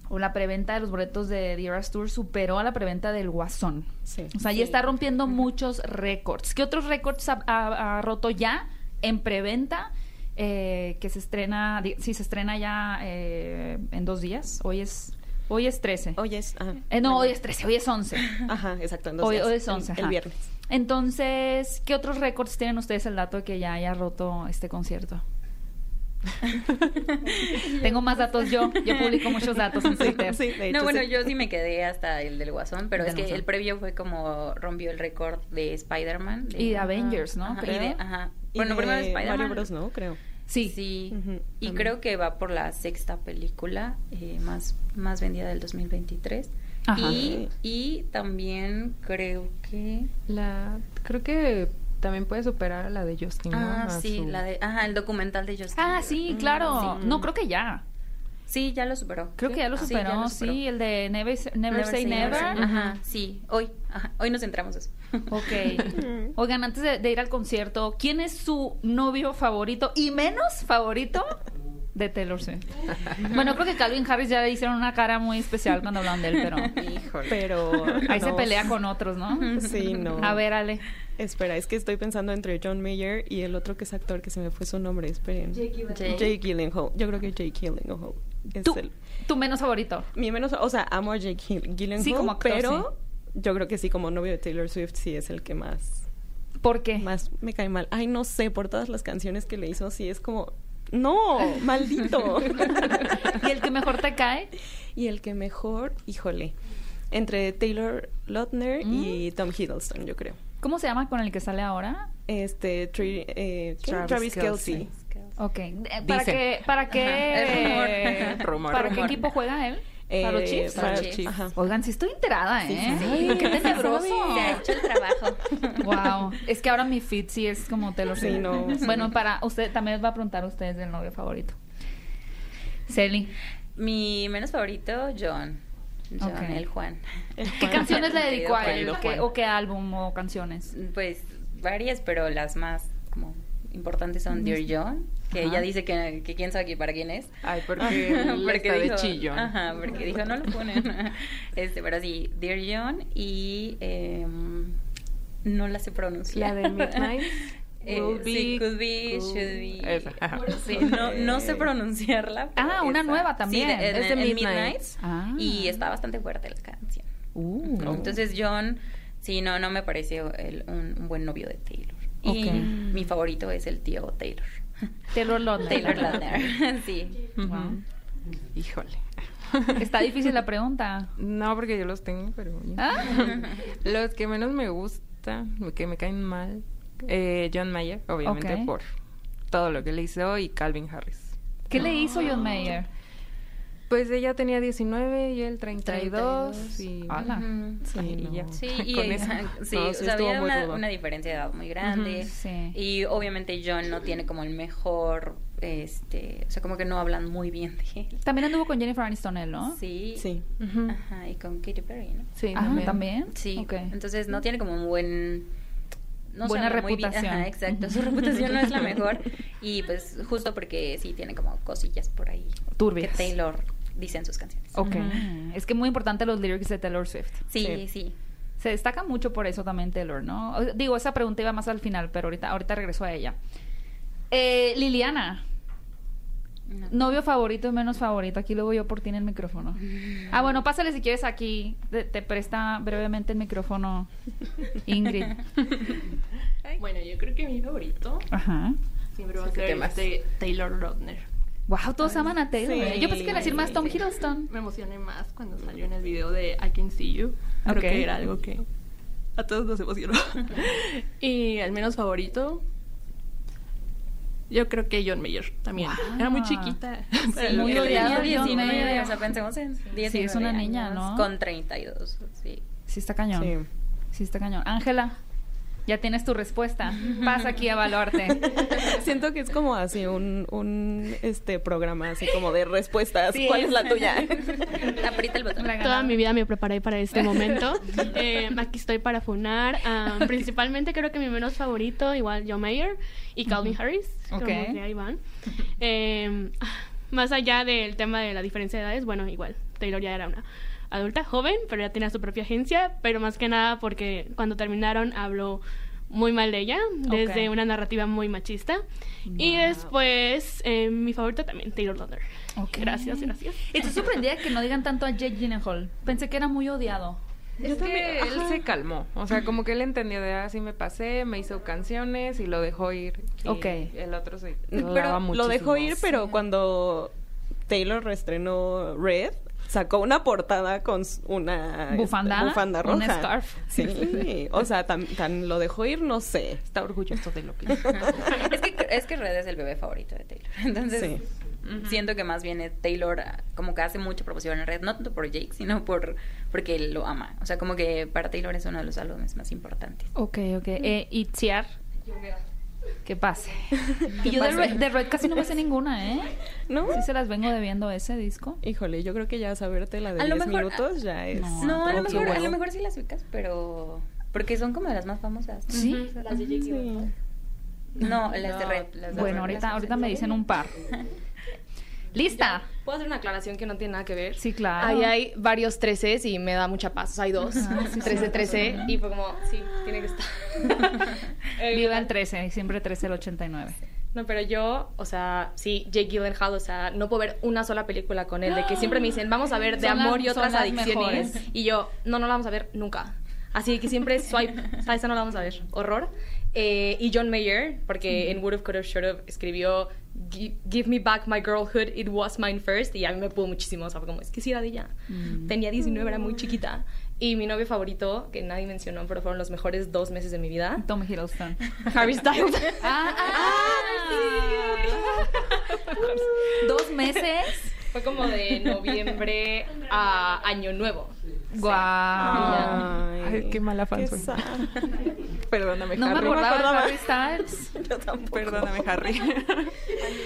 o la preventa de los boletos de The Eras Tour superó a la preventa del Guasón. Sí. O sea, ya está rompiendo muchos récords. ¿Qué otros récords ha, ha- ha roto ya en preventa? Eh, que se estrena, sí, se estrena ya eh, en dos días. Hoy es, hoy es 13. Oye, es... ah, Eh, no, hoy es 13, hoy es 11. Ajá, exacto. en dos Hoy, días. hoy es El- 11. El, ajá. viernes. Entonces, ¿qué otros récords tienen ustedes el dato de que ya haya roto este concierto? Tengo más datos yo. Yo publico muchos datos en Twitter. Sí, de hecho, No, bueno, sí. yo sí me quedé hasta el del Guasón, pero es que el previo fue como rompió el récord de Spider-Man. de- Y de Avengers, ¿no? Ajá, y Creo. de- ajá. Y Bueno, de primero de Spider-Man. Mario Bros, ¿no? Creo. Sí. Sí. Y también. creo que va por la sexta película eh, más, más vendida del 2023. Ajá. Y, y también creo que... La, creo que también puede superar a la de Justin. Ah, sí, su- la de... Ajá, el documental de Justin. Ah, Bieber. sí, claro. Sí. No, creo que ya. Sí, ya lo superó. Creo que ya lo Sí, superó. ya lo Sí, el de Never, Never, Say Never. Ajá, sí. Hoy, ajá, hoy nos centramos eso. Ok. Oigan, antes de, de ir al concierto, ¿quién es su novio favorito y menos favorito de Taylor Swift? Bueno, creo que Calvin Harris ya le hicieron una cara muy especial cuando hablan de él, pero Híjole. Pero... ahí se pelea con otros, ¿no? Sí, no. A ver, Ale. Espera, es que estoy pensando entre John Mayer y el otro que es actor que se me fue su nombre. Esperen. Jake. Jake Gyllenhaal. Yo creo que Jake Gyllenhaal es ¿Tú, el... tu menos favorito. Mi menos... O sea, amo a Jake Gyll- Gyllenhaal, Sí, como actor, pero yo creo que sí, como novio de Taylor Swift, sí es el que más... ¿Por qué? Más me cae mal. Ay, no sé, por todas las canciones que le hizo, sí es como... ¡No! ¡Maldito! ¿Y el que mejor te cae? y el que mejor, híjole, entre Taylor Lautner y Mm. Tom Hiddleston, yo creo. ¿Cómo se llama con el que sale ahora? Este, Tri- eh. Travis Travis, Kelce. Kelce. Ok. Eh, ¿Para Dicen. qué, para qué, Ajá, es rumor. Rumor, ¿para qué rumor. equipo juega él? Eh, ¿Para los Chiefs? para Los los Chiefs. Chiefs. Ajá. Oigan, sí estoy enterada, ¿eh? sí, sí. Ay, qué tenebroso. Se ha hecho el trabajo. Wow. Es que ahora mi fit sí es como te lo Sí, no, sí. Bueno, para usted también les va a preguntar a ustedes del novio favorito. Celi, Mi menos favorito, John. John, Ok. el Juan. ¿qué canciones le dedicó a él? ¿Qué- ¿O qué álbum o canciones? Pues varias, pero las más como importantes son Dear John, que Ajá. ella dice que, que quién sabe aquí para quién es. Ay, porque está de chillón. Ajá, porque dijo, no lo ponen. este, pero sí, Dear John y em, no la sé pronunciar. La de Midnight. Eh, sí, be, could be, could- should be. Esa, ajá. Sí, no, no sé pronunciarla. Ah, una esa. nueva también. Sí, de- Es de en Midnight. Midnights. Ah. Y está bastante fuerte la canción. Uh. Entonces John, sí, no, no me pareció el- un, un buen novio de Taylor. Y Ok. mi favorito es el tío Taylor. Taylor Lautner. Taylor Lautner, sí. Wow. Híjole. Está difícil la pregunta. No, porque yo los tengo, pero... ¿Ah? Los que menos me gustan, que me caen mal, eh, John Mayer, obviamente por todo lo que le hizo, y Calvin Harris. ¿Qué le hizo John Mayer? Pues ella tenía 19 y él 32. 32. Y... Ala. Ujú. Sí, y no. ya. Sí, y Con eso. sí, No, o sea, había una, diferencia de edad muy grande. Sí. Y obviamente John no tiene como el mejor, este, o sea, como que no hablan muy bien de él. También anduvo con Jennifer Aniston, él, ¿no? Sí. Sí. Ajá, y con Katy Perry, ¿no? Sí, Ah, también. ¿también? Sí. Ok. Entonces no tiene como un buen no Buena reputación. Ajá, exacto. Su reputación no es la mejor. Y pues justo porque sí tiene como cosillas por ahí. Turbias. Que Taylor dice en sus canciones. Ok. Ujú. Es que muy importante los lyrics de Taylor Swift. Sí, Sí. sí. Se destaca mucho por eso también Taylor, ¿no? Digo, esa pregunta iba más al final, pero ahorita, ahorita regreso a ella. Eh, Liliana, No. novio favorito y menos favorito. Aquí luego yo por ti en el micrófono. Ah, bueno, pásale si quieres aquí. Te, te presta brevemente el micrófono Ingrid. Bueno, yo creo que mi favorito Ajá. siempre va a Taylor Lautner. Wow, todos aman a Taylor. sí, ¿eh? Yo pensé que iban a decir más Tom. Hiddleston. Me emocioné más cuando salió en el video de I Can See You. Creo Ok. que era algo que a todos nos emocionó. y el menos favorito, yo creo que John Mayer también. Wow. Era muy chiquita. Sí, muy. John 19, Mayer. o sea, pensemos en 19 Sí, es una niña, años, ¿no? Con 32, sí. Sí, está cañón. Sí, Sí. está cañón. Ángela, ya tienes tu respuesta. Pasa aquí a evaluarte. Siento que es como así un, un este programa así como de respuestas. Sí, ¿Cuál es. es la tuya? Aprieta el botón. Toda mi vida me preparé para este momento. Eh, aquí estoy para funar. Ah, principalmente creo que mi menos favorito, igual John Mayer y Calvin Harris. Ok. Como que ahí van. Eh, más allá del tema de la diferencia de edades, bueno, igual, Taylor ya era una adulta, joven, pero ya tenía su propia agencia, pero más que nada porque cuando terminaron habló muy mal de ella, desde una narrativa muy machista. Y después, eh, mi favorito también, Taylor Lautner. Ok. Gracias, gracias. Estoy sorprendida que no digan tanto a Jake Gyllenhaal. Pensé que era muy odiado. Es que él se calmó. O sea, como que él entendió de así me pasé, me hizo canciones y lo dejó ir. Y Ok. El otro se lo daba Pero lo dejó ir, pero cuando Taylor reestrenó Red, sacó una portada con una ¿Bufanda? bufanda Un roja. scarf. Sí, o sea, tan, tan lo dejó ir, no sé. Está orgulloso de lo que hizo. es que es que Red es el bebé favorito de Taylor. Entonces, Sí. siento que más bien Taylor como que hace mucha promoción en Red, no tanto por Jake, sino por porque él lo ama. O sea, como que para Taylor es uno de los álbumes más importantes. Ok, ok. Eh, ¿Y Tiar? Que pase. Y yo de? Red, de Red casi no me sé ninguna, ¿eh? ¿No? Sí se las vengo debiendo ese disco. Híjole, yo creo que ya saberte la de A lo 10 mejor- minutos ya es. No, No, a lo mejor, a vuelo. lo mejor sí las ubicas, pero porque son como de las más famosas. ¿no? ¿Sí? Las de Sí. No, las de Red. las de Bueno, Red. ahorita, ahorita me dicen un par. ¿Lista? ¿Puedo hacer una aclaración que no tiene nada que ver? Sí, claro. Ahí hay varios 13 y me da mucha paz. O sea, hay dos. Ah, sí, 13, sí. 13. Y fue como, sí, tiene que estar. Viva el 13, siempre 13 el 89. No, pero yo, o sea, sí, Jake Gyllenhaal, o sea, no puedo ver una sola película con él. De que siempre me dicen, vamos a ver de Son amor las- y otras adicciones. mejores. Y yo, no, no la vamos a ver nunca. Así que siempre swipe, a esa no la vamos a ver. Horror. Eh, y John Mayer, porque en Would Have, Could Have, Should Have escribió "Gi- Give me back my girlhood, it was mine first. Y a mí me pudo muchísimo, o sea, fue como, es que sí era de ella. Tenía 19, era muy chiquita. Y mi novio favorito, que nadie mencionó, pero fueron los mejores dos meses de mi vida, Tom Hiddleston. Harry Styles. Ah, ah, Dos meses. Fue como de noviembre a Año Nuevo. Guau. Ay, qué mala fan soy. sad. Perdóname, No me Harry. acordaba de Harry Styles. Yo tampoco. Perdóname, Harry.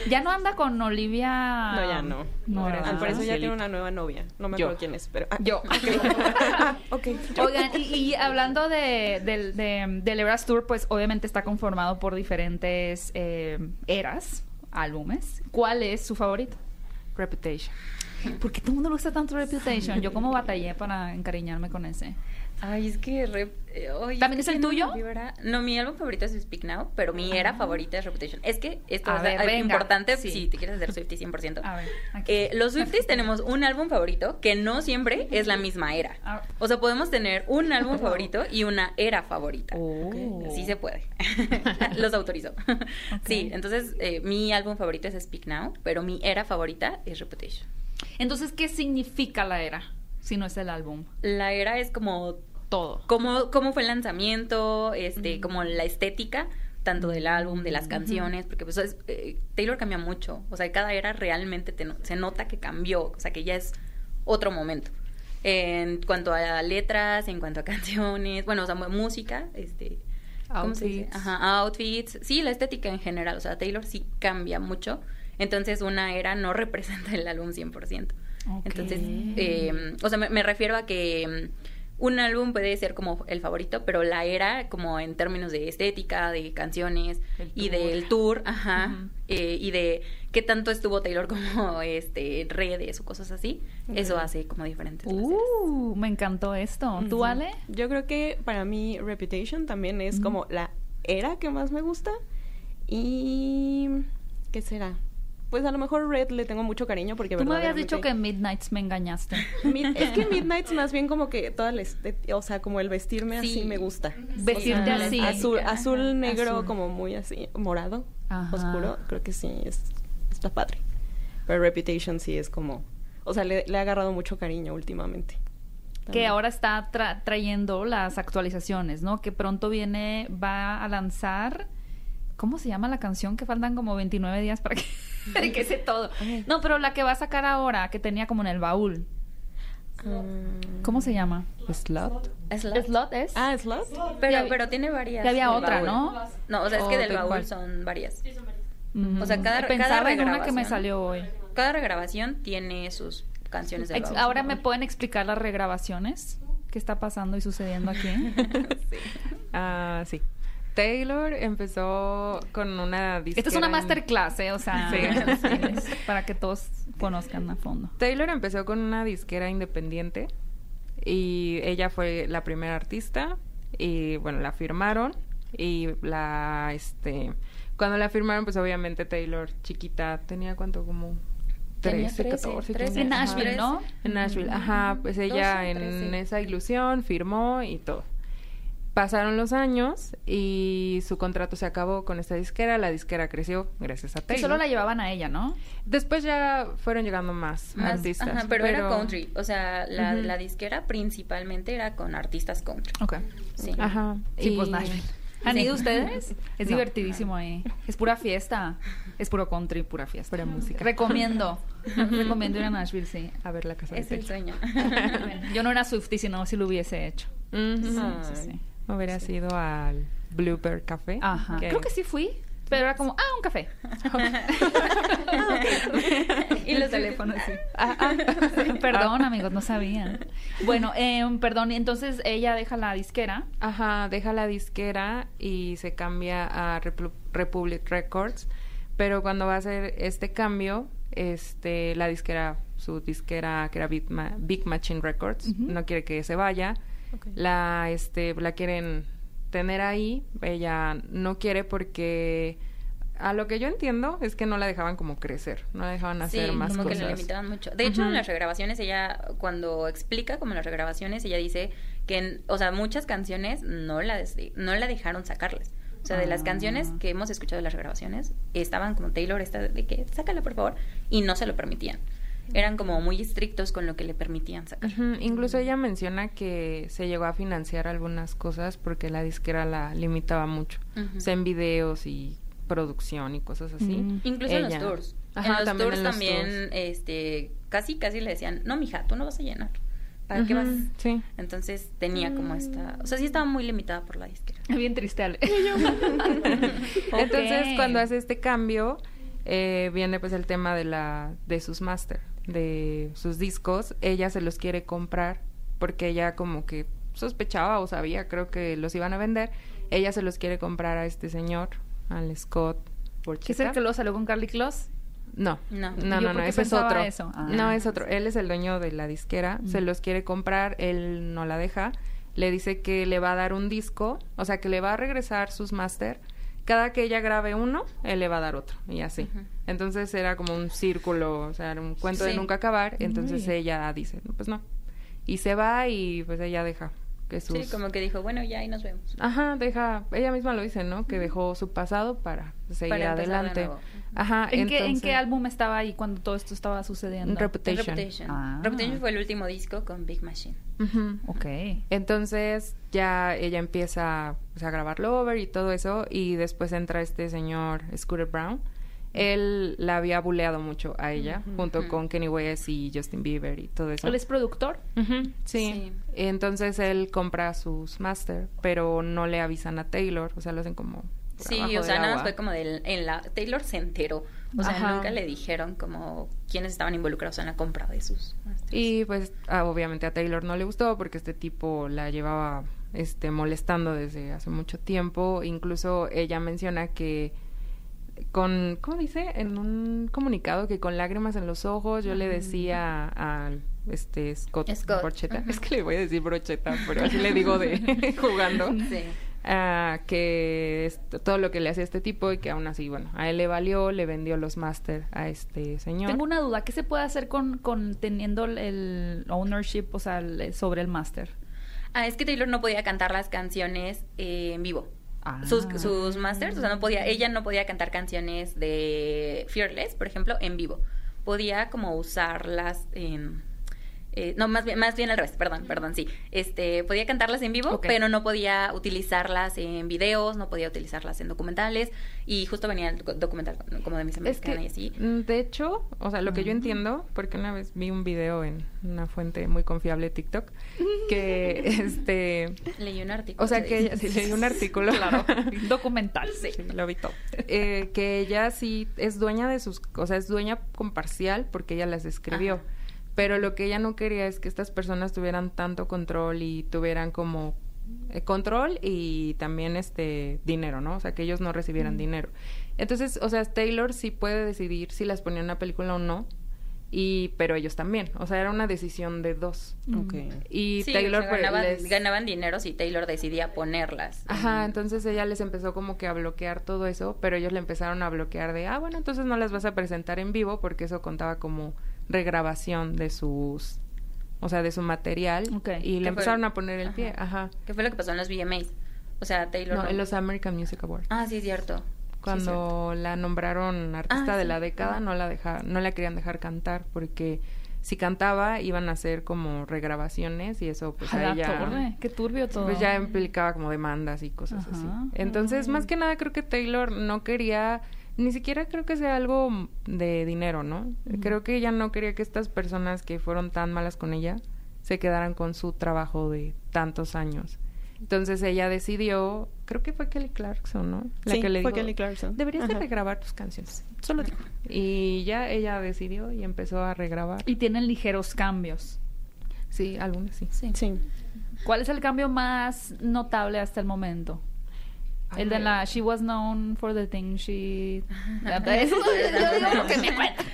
Ya no anda con Olivia. No, ya no. No. Al parecer ya tiene una nueva novia. No me Yo. acuerdo quién es, pero... ah, Yo. Ah, ok. Oigan, y, y hablando de, del- de, del Eras Tour, pues obviamente está conformado por diferentes eh, eras, álbumes. ¿Cuál es su favorito? Reputation. ¿Por qué todo el mundo le gusta tanto Reputation? Yo como batallé para encariñarme con ese. Ay, es que... rep- eh, ¿También es que el tiene tuyo? No, mi álbum favorito es Speak Now, pero mi era favorita es Reputation. Es que esto A es ver, venga, importante sí. si te quieres hacer Swiftie 100%. A ver. Eh, los Swifties tenemos un álbum favorito que no siempre es la misma era. Ah. O sea, podemos tener un álbum favorito y una era favorita. Oh. Sí se puede. Los autorizo. Sí, entonces eh, mi álbum favorito es Speak Now, pero mi era favorita es Reputation. Entonces, ¿qué significa la era? Si no es el álbum. La era es como Todo. cómo, cómo fue el lanzamiento, este, como la estética, tanto del álbum, de las canciones, porque pues es, eh, Taylor cambia mucho, o sea, cada era realmente te se nota que cambió, o sea, que ya es otro momento. En cuanto a letras, en cuanto a canciones, bueno, o sea, música, este, ¿cómo se dice? Outfits. Ajá, outfits, sí, la estética en general, o sea, Taylor sí cambia mucho, entonces una era no representa el álbum 100%. Ok. Entonces, eh, o sea, me, me refiero a que mm, un álbum puede ser como el favorito, pero la era, como en términos de estética, de canciones y del tour, ajá, eh, y de qué tanto estuvo Taylor como este redes o cosas así, eso hace como diferentes. Uh, me encantó esto. ¿Tú, Ale? Yo creo que para mí Reputation también es como la era que más me gusta. Y... ¿Qué será? Pues a lo mejor Red le tengo mucho cariño porque Tú me habías dicho que en Midnights me engañaste. Mid- es que Midnight's más bien como que toda la estética, o sea, como el vestirme Sí. así me gusta. Vestirte O sea, así. Azul, azul negro, Azul. como muy así, morado, Ajá. oscuro. Creo que sí, es, está padre. Pero Reputation sí es como... O sea, le, le ha agarrado mucho cariño últimamente. que ahora está tra- trayendo las actualizaciones, ¿no? Que pronto viene, va a lanzar, ¿cómo se llama la canción? Que faltan como 29 días para que, para que sé todo. No, pero la que va a sacar ahora, que tenía como en el baúl, Mm. ¿cómo se llama? Slot. Slot. ¿Slot es? Ah, Slot. Pero, Ya pero tiene varias. que había del otra, baúl. ¿no? No, o sea, es ¿O que del de baúl cuál? son varias. Mm. O sea, cada- Pensaba cada en una que me regrabación. salió hoy. Cada regrabación tiene sus canciones del baúl. ahora me pueden explicar las regrabaciones. ¿Qué está pasando y sucediendo aquí? Ah, sí. Taylor empezó con una disquera. Esta es una masterclass, ¿eh? O sea, Sí. para que todos conozcan a fondo. Taylor empezó con una disquera independiente y ella fue la primera artista y bueno, la firmaron y la este cuando la firmaron pues obviamente Taylor chiquita tenía cuánto como Tenía 13, 13, 14, 13. 15. En. Nashville, ¿no? En Nashville, ajá, pues ella 12, en 13. esa ilusión firmó y todo. Pasaron los años y su contrato se acabó con esta disquera, la disquera creció gracias a Y Taylor. solo la llevaban a ella, ¿no? Después ya fueron llegando más, Más- artistas. ajá, pero, era country. O sea, la, Ujú. la disquera principalmente era con artistas country. Ok. Sí. Ajá. Sí, y- pues Nashville. ¿Han Sí. ido ustedes? Es No. divertidísimo ahí. Es pura fiesta. Es puro country, pura fiesta. Pura música. Recomiendo. Recomiendo ir a Nashville, sí. A ver la casa de Es el sueño. Yo no era Swiftie, sino si lo hubiese hecho. Sí, Ay. sí, sí. Hubiera sido al Bluebird Café. Ajá. Creo que sí fui, pero era como, ah, un café. y los teléfonos, sí. Ah, ah. Perdón, amigos, no sabían. Bueno, eh, perdón, entonces ella deja la disquera. Ajá, deja la disquera y se cambia a Replu- Republic Records. Pero cuando va a hacer este cambio, este, la disquera, su disquera que era Big, Ma- Big Machine Records, no quiere que se vaya. La, este, la quieren tener ahí. Ella no quiere porque a lo que yo entiendo es que no la dejaban como crecer, no la dejaban hacer sí, más como cosas. que la limitaban mucho. De hecho, en las regrabaciones, ella, cuando explica como en las regrabaciones, ella dice que, o sea, muchas canciones no la, no la dejaron sacarlas. O sea, de las Ah. canciones que hemos escuchado de las regrabaciones, estaban como Taylor, esta de que, sácala por favor, y no se lo permitían. Eran como muy estrictos con lo que le permitían sacar. Incluso ella menciona que se llegó a financiar algunas cosas porque la disquera la limitaba mucho. O sea, en videos y producción y cosas así. Mm. Incluso en los tours. Ajá, en los también tours en los también, tours. este, casi, casi le decían, no, mija, tú no vas a llenar. ¿Para qué vas? Sí. Entonces tenía como esta, o sea, sí estaba muy limitada por la disquera. Bien triste, Ale. Entonces, cuando hace este cambio, eh, viene pues el tema de la de sus master, de sus discos. Ella se los quiere comprar porque ella como que sospechaba o sabía, creo que los iban a vender. Ella se los quiere comprar a este señor, al Scott ¿Qué es el que luego salió con Carly Kloss? No, No. no, no, no, ese es otro. eso. Ah. No, es otro. Él es el dueño de la disquera, se Mm. los quiere comprar, él no la deja. Le dice que le va a dar un disco, o sea, que le va a regresar sus máster. Cada que ella grabe uno, él le va a dar otro, y así. Entonces era como un círculo, o sea, era un cuento de nunca acabar. Entonces ella dice, no, pues no. Y se va y pues ella deja que sus... Sí, como que dijo, bueno, ya ahí nos vemos. Ajá, deja, ella misma lo dice, ¿no? Que dejó su pasado para seguir Para adelante. nuevo. Ajá, ¿En, qué, ¿En entonces- qué álbum estaba ahí cuando todo esto estaba sucediendo? Reputation. Reputation. Ah. Reputation fue el último disco con Big Machine. Ujú. Ok. Entonces ya ella empieza pues, a grabar Lover y todo eso y después entra este señor Scooter Brown. Él la había buleado mucho a ella junto con Kenny West y Justin Bieber y todo eso. ¿Él es productor? Sí. Sí. Entonces él compra sus master, pero no le avisan a Taylor, o sea, lo hacen como Sí, o sea, nada más fue como del, en la, Taylor se enteró. O sea, Ajá. nunca le dijeron como quiénes estaban involucrados en la compra de sus masters. Y pues ah, obviamente a Taylor no le gustó porque este tipo la llevaba este molestando desde hace mucho tiempo. Incluso ella menciona que con, ¿cómo dice? En un comunicado que con lágrimas en los ojos yo le decía a este Scott, Scott, Brocheta, es que le voy a decir Brocheta, pero así le digo de jugando. Sí. ah, que es todo lo que le hacía este tipo y que aún así, bueno, a él le valió, le vendió los máster a este señor. Tengo una duda. ¿Qué se puede hacer con, con teniendo el- el ownership, o sea, el- sobre el máster? Ah, es que Taylor no podía cantar las canciones eh, en vivo. Sus, Ah. sus masters, o sea, no podía, ella no podía cantar canciones de Fearless, por ejemplo, en vivo. Podía como usarlas en... eh, no, más bien, más bien al revés, perdón, perdón, sí. Este, podía cantarlas en vivo, pero no podía utilizarlas en videos, no podía utilizarlas en documentales. Y justo venía el docu- documental como de mis que, y así. mm, de hecho, o sea, lo que yo entiendo, porque una vez vi un video en una fuente muy confiable TikTok, que este, Leí un artículo. o sea, se que ella, sí leí un artículo, Claro. Documental. sí, lo vi todo, Eh, que ella sí es dueña de sus, o sea, es dueña con parcial porque ella las escribió. Ajá. Pero lo que ella no quería es que estas personas tuvieran tanto control y tuvieran como eh, control y también este dinero, ¿no? O sea, que ellos no recibieran dinero. Entonces, o sea, Taylor sí puede decidir si las ponía en una película o no, y pero ellos también. O sea, era una decisión de dos. Ok. Y Sí, Taylor o sea, pues, ganaban, les- ganaban dinero si Taylor decidía ponerlas. Ajá, entonces ella les empezó como que a bloquear todo eso, pero ellos le empezaron a bloquear de, ah, bueno, entonces no las vas a presentar en vivo porque eso contaba como regrabación de sus, o sea, de su material. Y ¿Qué le fue? empezaron a poner el pie, Ajá. ¿Qué fue lo que pasó en los VMAs? O sea, Taylor... No, en los American Music Awards. Ah, sí, cierto. Cuando la nombraron artista Ah, de sí. la década, no la deja, no la querían dejar cantar porque si cantaba iban a hacer como regrabaciones y eso pues A a la ella torre, Qué turbio todo. pues ya implicaba como demandas y cosas Ajá. así. Entonces, más que nada creo que Taylor no quería ni siquiera creo que sea algo de dinero, ¿no? Creo que ella no quería que estas personas que fueron tan malas con ella se quedaran con su trabajo de tantos años. Entonces ella decidió, creo que fue Kelly Clarkson, ¿no? Sí, que le fue dijo, Kelly Clarkson. Deberías de regrabar tus canciones. Solo dijo. Y ya ella decidió y empezó a regrabar. Y tienen ligeros cambios. Sí, algunas sí. Sí. Sí. ¿Cuál es el cambio más notable hasta el momento? El de la She was known for the thing she... Eso yo digo lo que me cuenta.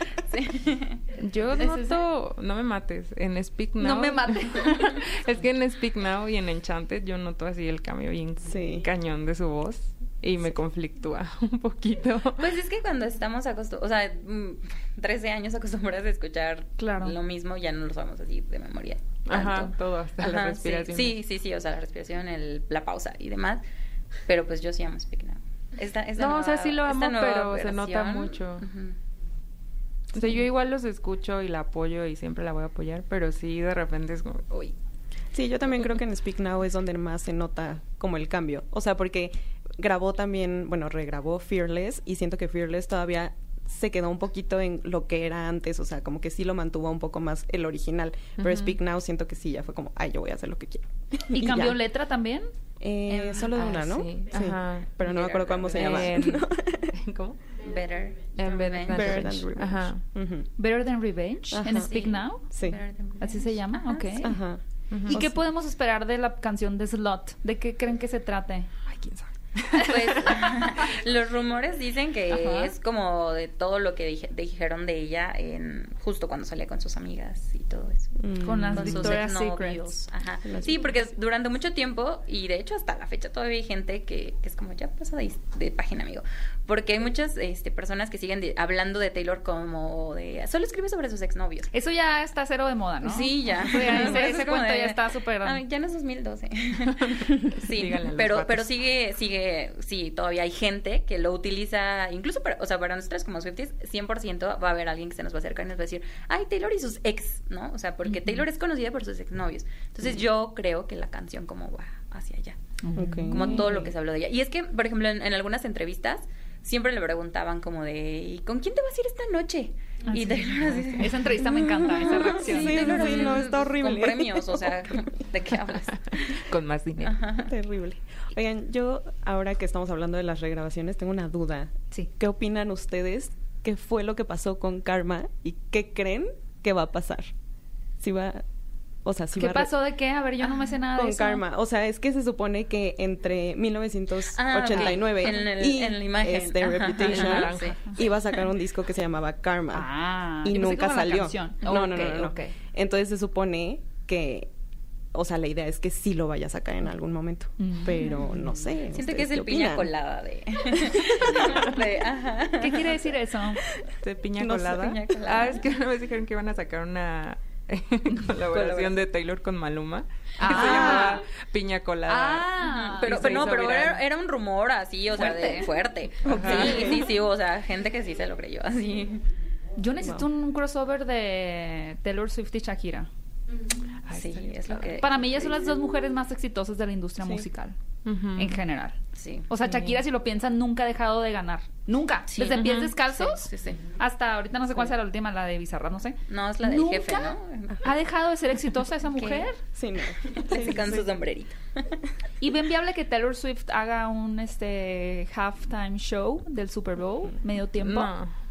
Yo ¿Es noto, no me mates, en Speak Now. No me mates. es que en Speak Now y en Enchanted yo noto así el cambio bien Sí. cañón de su voz y me conflictúa un poquito. Pues es que cuando estamos acostumbrados, o sea, mm, 13 años acostumbrados a escuchar Claro. lo mismo, ya no lo sabemos así de memoria. Ajá, todo, hasta la respiración. Sí, sí, sí, sí, o sea, la respiración, el, la pausa y demás. Pero pues yo sí amo Speak Now. Esta, esta No, o sea, sí lo amo, pero se nota mucho. O sea, yo igual los escucho y la apoyo y siempre la voy a apoyar, pero sí de repente es como, uy. Sí, yo también creo que en Speak Now es donde más se nota como el cambio. O sea, porque grabó también, bueno, regrabó Fearless y siento que Fearless todavía se quedó un poquito en lo que era antes, o sea, como que sí lo mantuvo un poco más el original. Pero Speak Now siento que sí, ya fue como, ay, yo voy a hacer lo que quiero. ¿Y cambió ya. letra también? Eh, Em, solo de ah, una, ¿no? sí, ajá. Pero no me acuerdo cómo se llama. En- ¿Cómo? Better. En vez de Revenge. Better than Revenge. Ajá. Better Than Revenge en Ajá. Speak Sí. Now. Sí. Better than Así se llama, Ajá, ok. sí. Ajá. ¿Y O qué sea- podemos esperar de la canción de Slot? ¿De qué creen que se trate? Ay, quién sabe. Pues los rumores dicen que Ajá. es como de todo lo que dije- dijeron de ella en justo cuando salía con sus amigas y todo eso. Mm. Con las Con sus Victoria's. Secrets. Ajá. Las Sí, porque durante mucho tiempo, y de hecho hasta la fecha todavía hay gente que, que es como ya pasa de, de página, amigo. Porque hay muchas este, personas que siguen de- hablando de Taylor como de solo escribe sobre sus exnovios. Eso ya está cero de moda, ¿no? Sí, ya. Sí, ese- ese cuento de- ya está súper- Ay, ya no es 2012. sí, Díganle pero, pero sigue, sigue, sí, todavía hay gente que lo utiliza, incluso para, o sea, para nosotros como Swifties, 100% va a haber alguien que se nos va a acercar y nos va a decir, ay, Taylor y sus ex, ¿no? O sea, porque Taylor es conocida por sus exnovios. Entonces yo creo que la canción como va hacia allá como todo lo que se habló de ella. Y es que, por ejemplo, en, en algunas entrevistas siempre le preguntaban como de, ¿y con quién te vas a ir esta noche? Ah, y sí. Taylor así, Esa entrevista me encanta, esa reacción. Sí, Taylor sí, así, no, está horrible. Con premios, o sea, ¿de qué hablas? Con más dinero. Terrible. Oigan, yo ahora que estamos hablando de las regrabaciones, tengo una duda. Sí. ¿Qué opinan ustedes? ¿Qué fue lo que pasó con Karma? ¿Y qué creen que va a pasar? Si va... O sea, si ¿Qué pasó de qué? A ver, yo no me sé nada de con eso. Karma. O sea, es que se supone que entre 1989 Ah, ok. En el- y en la imagen. este Ajá, Reputation ajá, sí. iba a sacar un disco que se llamaba Karma. Ah, y yo pensé nunca salió. canción. No, no, no, no, no. Entonces se supone que o sea, la idea es que sí lo vaya a sacar en algún momento, Mm. pero no sé. Siento que ¿ustedes es el piña colada de... de- ajá. ¿Qué quiere decir eso? De piña No colada. piña colada. Ah, es que una vez dijeron que iban a sacar una colaboración de Taylor con Maluma. Ah. Se llamaba Piña Colada. Ah, Pero, no, pero era, era un rumor así, o sea, de fuerte. Sí, sí, sí, o sea, gente que sí se lo creyó así. Yo necesito un crossover de Taylor Swift y Shakira. Ay, Sí, es lo que... Para mí ellas son las dos mujeres más exitosas de la industria Sí. musical, en general. Sí. O sea, Shakira, si lo piensan, nunca ha dejado de ganar. Nunca. Sí. Desde pies Ujú. descalzos Sí, sí, sí. hasta ahorita no sé cuál sea la última, la de Bizarra, no sé. No, es la del ¿Nunca jefe, ¿no? ¿Ha dejado de ser exitosa esa ¿Qué? mujer? Sí, no. Con sí. su sombrerito. ¿Y ven viable que Taylor Swift haga un este halftime show del Super Bowl, medio tiempo? No.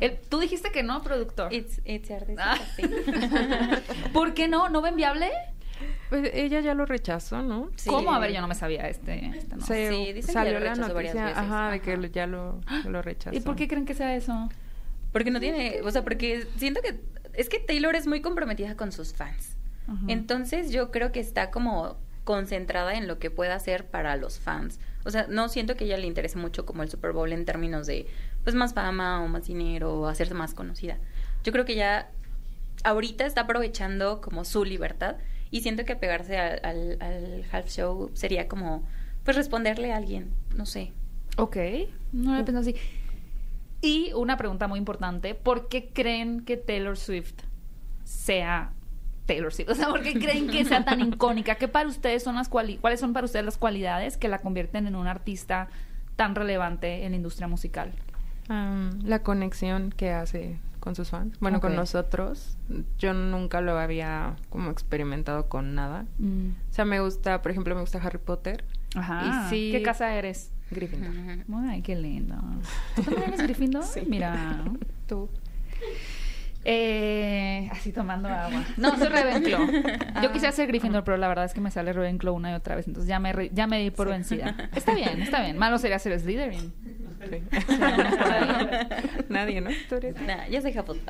El- Tú dijiste que no, productor. It's, it's Ah. ¿Por qué no? ¿No ven viable? Pues ella ya lo rechazó, ¿no? Sí. ¿Cómo? A ver, yo no me sabía este. este no. Se- Sí, dicen que salió lo la rechazó varias noticia, veces. ajá, de que lo- ya lo, lo rechazó. ¿Y por qué creen que sea eso? Porque no tiene, o sea, porque siento que es que Taylor es muy comprometida con sus fans. Ajá. Entonces yo creo que está como concentrada en lo que pueda hacer para los fans. O sea, no siento que a ella le interese mucho como el Super Bowl en términos de pues más fama o más dinero o hacerse más conocida. Yo creo que ya ahorita está aprovechando como su libertad y siento que pegarse al, al, al half show sería como pues responderle a alguien, no sé. Ok, no lo he pensado así. Y una pregunta muy importante, ¿por qué creen que Taylor Swift sea Taylor Swift? O sea, ¿por qué creen que sea tan icónica? ¿Qué para ustedes son las cuali ¿Cuáles son para ustedes las cualidades que la convierten en una artista tan relevante en la industria musical? La conexión que hace con sus fans. Bueno, con nosotros. Yo nunca lo había como experimentado con nada. O sea, me gusta, por ejemplo, me gusta Harry Potter. Ajá. Y sí- ¿Qué casa eres? Gryffindor. Ay, qué lindo. ¿Tú también eres Gryffindor? Mira, tú. Eh, así tomando agua. No, soy Ravenclaw. Yo quisiera ser Gryffindor, pero la verdad es que me sale Ravenclaw una y otra vez, entonces ya me re- ya me di por vencida. Está bien, está bien. Malo sería ser Slytherin. Nadie, ¿no? Tú eres- Nah, yo soy Hufflepuff.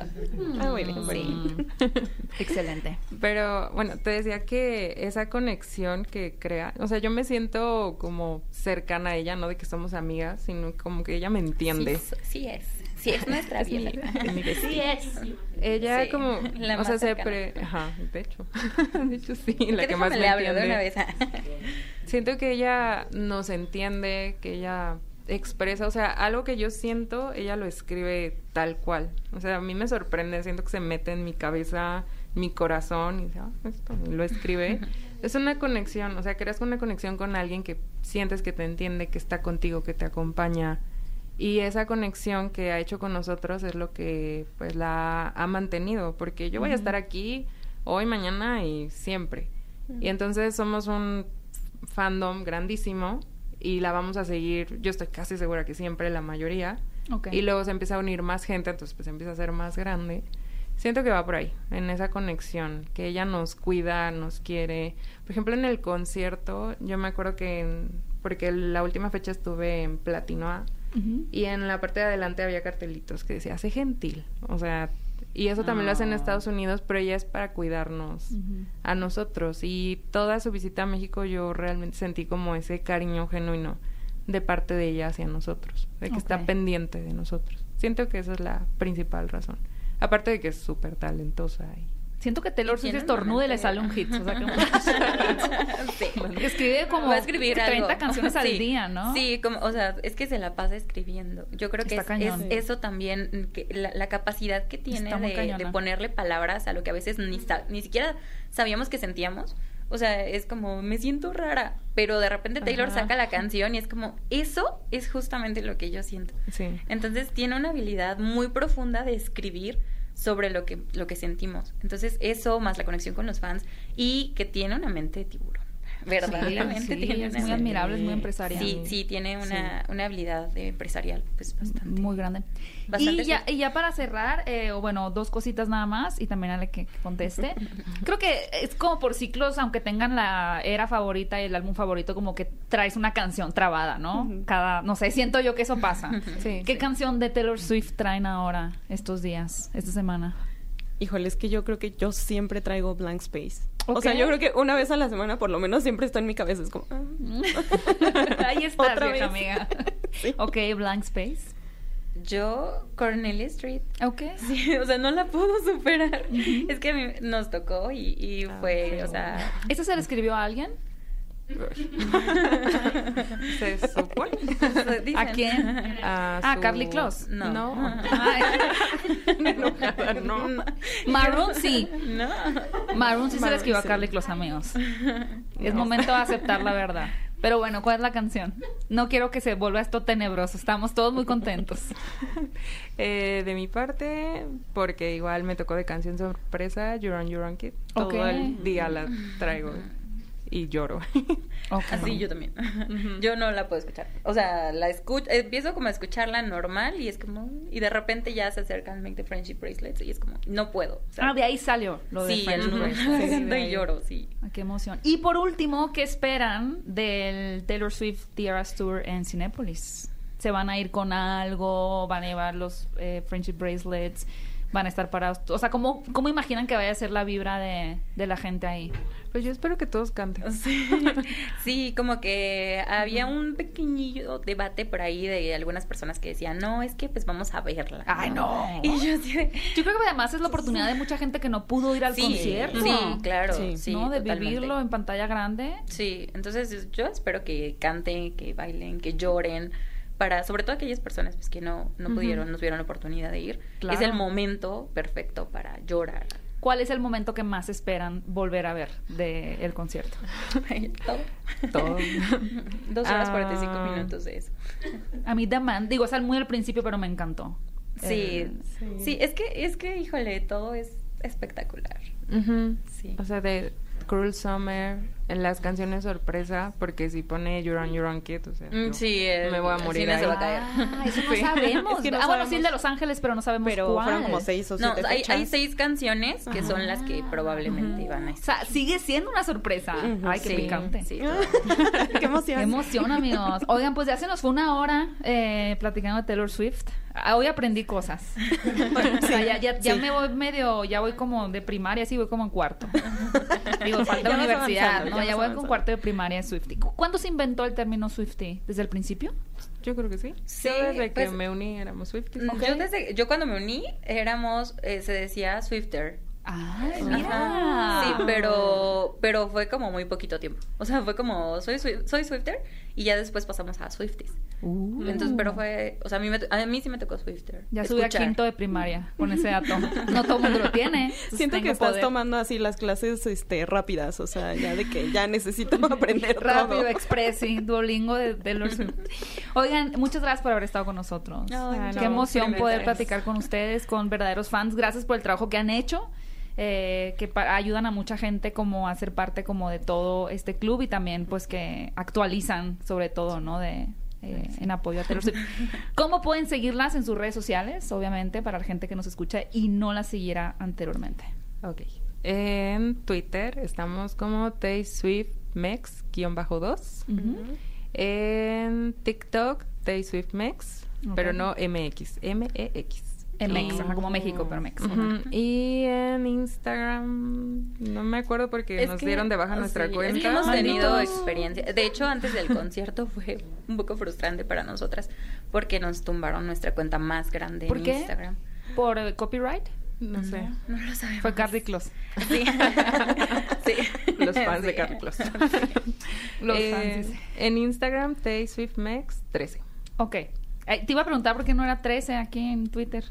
Ah, muy bien, Sí. Excelente. Pero bueno, te decía que esa conexión que crea, o sea, yo me siento como cercana a ella, no de que somos amigas, sino como que ella me entiende. Sí, sí es. Sí es nuestra Es mi- Sí es. Ella Sí, como, la o sea, se pre... Ajá, de hecho. de hecho sí, la Que que más me le hablo de una vez. Siento que ella nos entiende, que ella expresa, o sea, algo que yo siento, ella lo escribe tal cual. O sea, a mí me sorprende, siento que se mete en mi cabeza, mi corazón y dice, "Ah, esto", y lo escribe. es una conexión, o sea, creas una conexión con alguien que sientes que te entiende, que está contigo, que te acompaña Y esa conexión que ha hecho con nosotros es lo que pues la ha mantenido, porque yo voy a estar aquí hoy, mañana y siempre. Y entonces somos un fandom grandísimo y la vamos a seguir, yo estoy casi segura que siempre la mayoría. Ok. Y luego se empieza a unir más gente, entonces pues empieza a ser más grande. Siento que va por ahí, en esa conexión, que ella nos cuida, nos quiere. Por ejemplo, en el concierto, yo me acuerdo que, en- porque la última fecha estuve en Platinoa y en la parte de adelante había cartelitos que decía, sé gentil. O sea, y eso también lo hacen en Estados Unidos, pero ella es para cuidarnos a nosotros. Y toda su visita a México yo realmente sentí como ese cariño genuino de parte de ella hacia nosotros, de que está pendiente de nosotros. Siento que esa es la principal razón. Aparte de que es súper talentosa. Y... Siento que Taylor Swift estornuda y le sale un hit. O sea, como... Sí. Escribe como a escribir 30 algo. canciones al día, ¿no? Sí, como, o sea, es que se la pasa escribiendo. Yo creo que es, eso también, que la, la capacidad que tiene de, ponerle palabras a lo que a veces ni, ni siquiera sabíamos que sentíamos. O sea, es como, me siento rara, pero de repente Taylor Ajá. saca la canción y es como, eso es justamente lo que yo siento. Sí. Entonces tiene una habilidad muy profunda de escribir sobre lo que, lo que sentimos. Entonces eso, más la conexión con los fans y que tiene una mente de tiburón. Verdaderamente Sí, tiene es una muy admirable, es muy empresarial. Sí, sí, tiene una, una habilidad de empresarial, pues bastante. Muy grande. Bastante y, ya, y ya para cerrar, eh, o bueno, dos cositas nada más, y también a la que, que conteste. Creo que es como por ciclos, aunque tengan la era favorita y el álbum favorito, como que traes una canción trabada, ¿no? Cada, no sé, siento yo que eso pasa. Sí, ¿Qué canción de Taylor Swift traen ahora, estos días, esta semana? Híjole, es que yo creo que yo siempre traigo blank space. O sea, yo creo que una vez a la semana por lo menos siempre está en mi cabeza. Es como... ah. Ahí está, Otra vieja vez. amiga. Sí. Ok, Blank Space. Yo, Cornelia Street. Ok. Sí, o sea, no la puedo superar. Es que a mí nos tocó y, y Ah, fue, o sea... ¿Eso se le escribió a alguien? Se supone. ¿A quién? A Ah, su- Carly Close. No. No. Ay. Enojada, no. Maroon sí. No. Maroon sí se le Maroon, escribió a sí. Carly Close, amigos. Es momento de aceptar la verdad. Pero bueno, ¿cuál es la canción? No quiero que se vuelva esto tenebroso. Estamos todos muy contentos. Eh, de mi parte, porque igual me tocó de canción sorpresa, You're on Your Own Kid. Todo Ok. el día la traigo y lloro. Así yo también. Yo no la puedo escuchar. O sea, la escucho, empiezo como a escucharla normal y es como, y de repente ya se acercan Make the Friendship Bracelets y es como, no puedo. O sea, Ah, de ahí salió lo de sí, Friendship el Bracelet. me Sí, de y lloro, sí. Ah, Qué emoción. Y por último, ¿qué esperan del Taylor Swift Tierras Tour en Cinépolis? ¿Se van a ir con algo? ¿Van a llevar los eh, Friendship Bracelets? ¿Van a estar parados? O sea, ¿cómo, cómo imaginan que vaya a ser la vibra de, de la gente ahí? Pues yo espero que todos canten. Sí. Sí, como que había un pequeñillo debate por ahí de algunas personas que decían, no, es que pues vamos a verla. Ay, no. Y yo de, Yo creo que además es la oportunidad de mucha gente que no pudo ir al sí, concierto. Sí, claro. Sí. Sí, ¿no? De totalmente. vivirlo en pantalla grande. Sí, entonces yo espero que canten, que bailen, que lloren, para sobre todo aquellas personas pues, que no, no pudieron, no tuvieron la oportunidad de ir. Claro. Es el momento perfecto para llorar. ¿Cuál es el momento que más esperan volver a ver del concierto? Todo. Todo. Dos horas Ah. 45 minutos de eso. A mí The Man, digo, sea, muy al principio, pero me encantó. Sí, Eh, sí, es que, es que, híjole, todo es espectacular. Ujú. Sí. O sea, de Cruel Summer, en las canciones sorpresa, porque si pone You're on Your Own Kid, o sea, Mm, sí, el- me voy a el morir cine se va a caer. Ah, eso no Sí. sabemos. Es que no ah, bueno, sí, el de. Los Ángeles, pero no sabemos Pero cuál. fueron como seis o No, siete hay, fechas. hay seis canciones que son las que probablemente iban a O estar. sea, sigue siendo una sorpresa. Ay, qué Sí, picante. sí, Qué emoción. Qué emoción, amigos. Oigan, pues ya se nos fue una hora eh, platicando de Taylor Swift. Ah, Hoy aprendí cosas. O sea, ya, ya, ya sí. me voy medio, ya voy como de primaria, sí, voy como en cuarto. Digo, falta vas universidad, ¿no? ya voy con cuarto de primaria de Swifty. ¿Cu- ¿Cuándo se inventó el término Swifty? ¿Desde el principio? Yo creo que sí. Sí, Yo desde pues- que me uní éramos Swifties. Yo, desde, yo cuando me uní éramos, eh, se decía Swifter. Ay, Ajá. mira. Sí, pero, pero fue como muy poquito tiempo. O sea, fue como, soy, Swi- soy Swifter y ya después pasamos a Swifties. Uh. Entonces, pero fue, o sea, a mí, me, a mí sí me tocó Swifter. Ya subí a Escuchar. quinto de primaria con ese dato. No todo el mundo lo tiene. Siento que estás poder. tomando así las clases este, rápidas, o sea, ya de que ya necesito aprender Rápido, todo. Express, sí, Duolingo de Taylor Swift. Oigan, muchas gracias por haber estado con nosotros. Ay, Qué no, emoción poder platicar con ustedes, con verdaderos fans. Gracias por el trabajo que han hecho. Eh, que ayudan a mucha gente como a ser parte como de todo este club y también pues que actualizan sobre todo, ¿no? De, eh, en apoyo a Taylor Swift. ¿Cómo pueden seguirlas en sus redes sociales? Obviamente, para la gente que nos escucha y no las siguiera anteriormente. Ok. En Twitter estamos como TayswiftMex-2. Ujú. En TikTok, TayswiftMex, Ok. pero no MX, M-E-X. En Mex, ajá, como México, pero Mex. Y en Instagram, no me acuerdo porque Es nos que- dieron de baja sí, nuestra es que cuenta. hemos tenido experiencia. De hecho, antes del concierto fue un poco frustrante para nosotras porque nos tumbaron nuestra cuenta más grande ¿Por en qué? Instagram. ¿Por eh, copyright? No sé. No lo sabemos. Fue Carly Close. Sí. sí. Los fans de Sí. Carlos. Los Eh, fans, dice. En Instagram, TayswiftMex13. Ok. Eh, te iba a preguntar por qué no era 13 aquí en Twitter.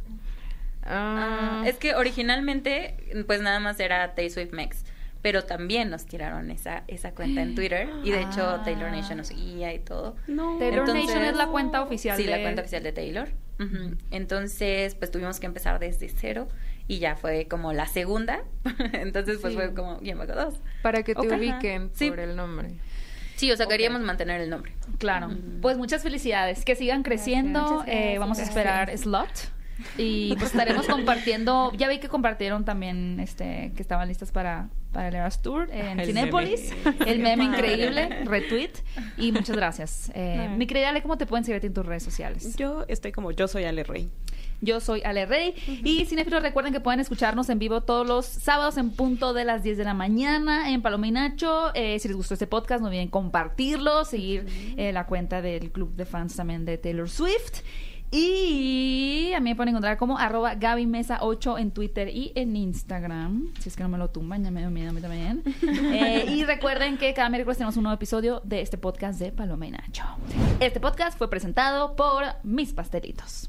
Ah, es que originalmente, pues nada más era Tay Swift Mex. Pero también nos tiraron esa, esa cuenta en Twitter. Y de hecho, Ah. Taylor Nation nos seguía y todo. No. Taylor Entonces- Nation es la cuenta oficial Sí, de... la cuenta oficial de Taylor. Entonces, pues tuvimos que empezar desde cero. Y ya fue como la segunda. Entonces, pues Sí. fue como bien bajo dos. Para que te ubiquen Sí. por el nombre. Sí, o sea, queríamos mantener el nombre. Claro. Pues muchas felicidades. Que sigan creciendo. Gracias, Eh, vamos a esperar Slot. Y pues estaremos compartiendo. Ya vi que compartieron también este que estaban listas para, para el Eras Tour en El Cinépolis. meme. El meme increíble. Retweet. Y muchas gracias. Eh, mi querida Ale, ¿cómo te pueden seguir en tus redes sociales? Yo estoy como yo soy Ale Rey. Yo soy Ale Rey. Y cinéfilos, recuerden que pueden escucharnos en vivo todos los sábados en punto de las 10 de la mañana en Paloma y Nacho. Eh, si les gustó este podcast, no olviden compartirlo, seguir eh, la cuenta del club de fans también de Taylor Swift. Y a mí me pueden encontrar como arroba Gaby Mesa 8 en Twitter y en Instagram. Si es que no me lo tumban, ya me dio miedo a mí también. Eh, y recuerden que cada miércoles tenemos un nuevo episodio de este podcast de Paloma y Nacho. Este podcast fue presentado por Mis Pastelitos.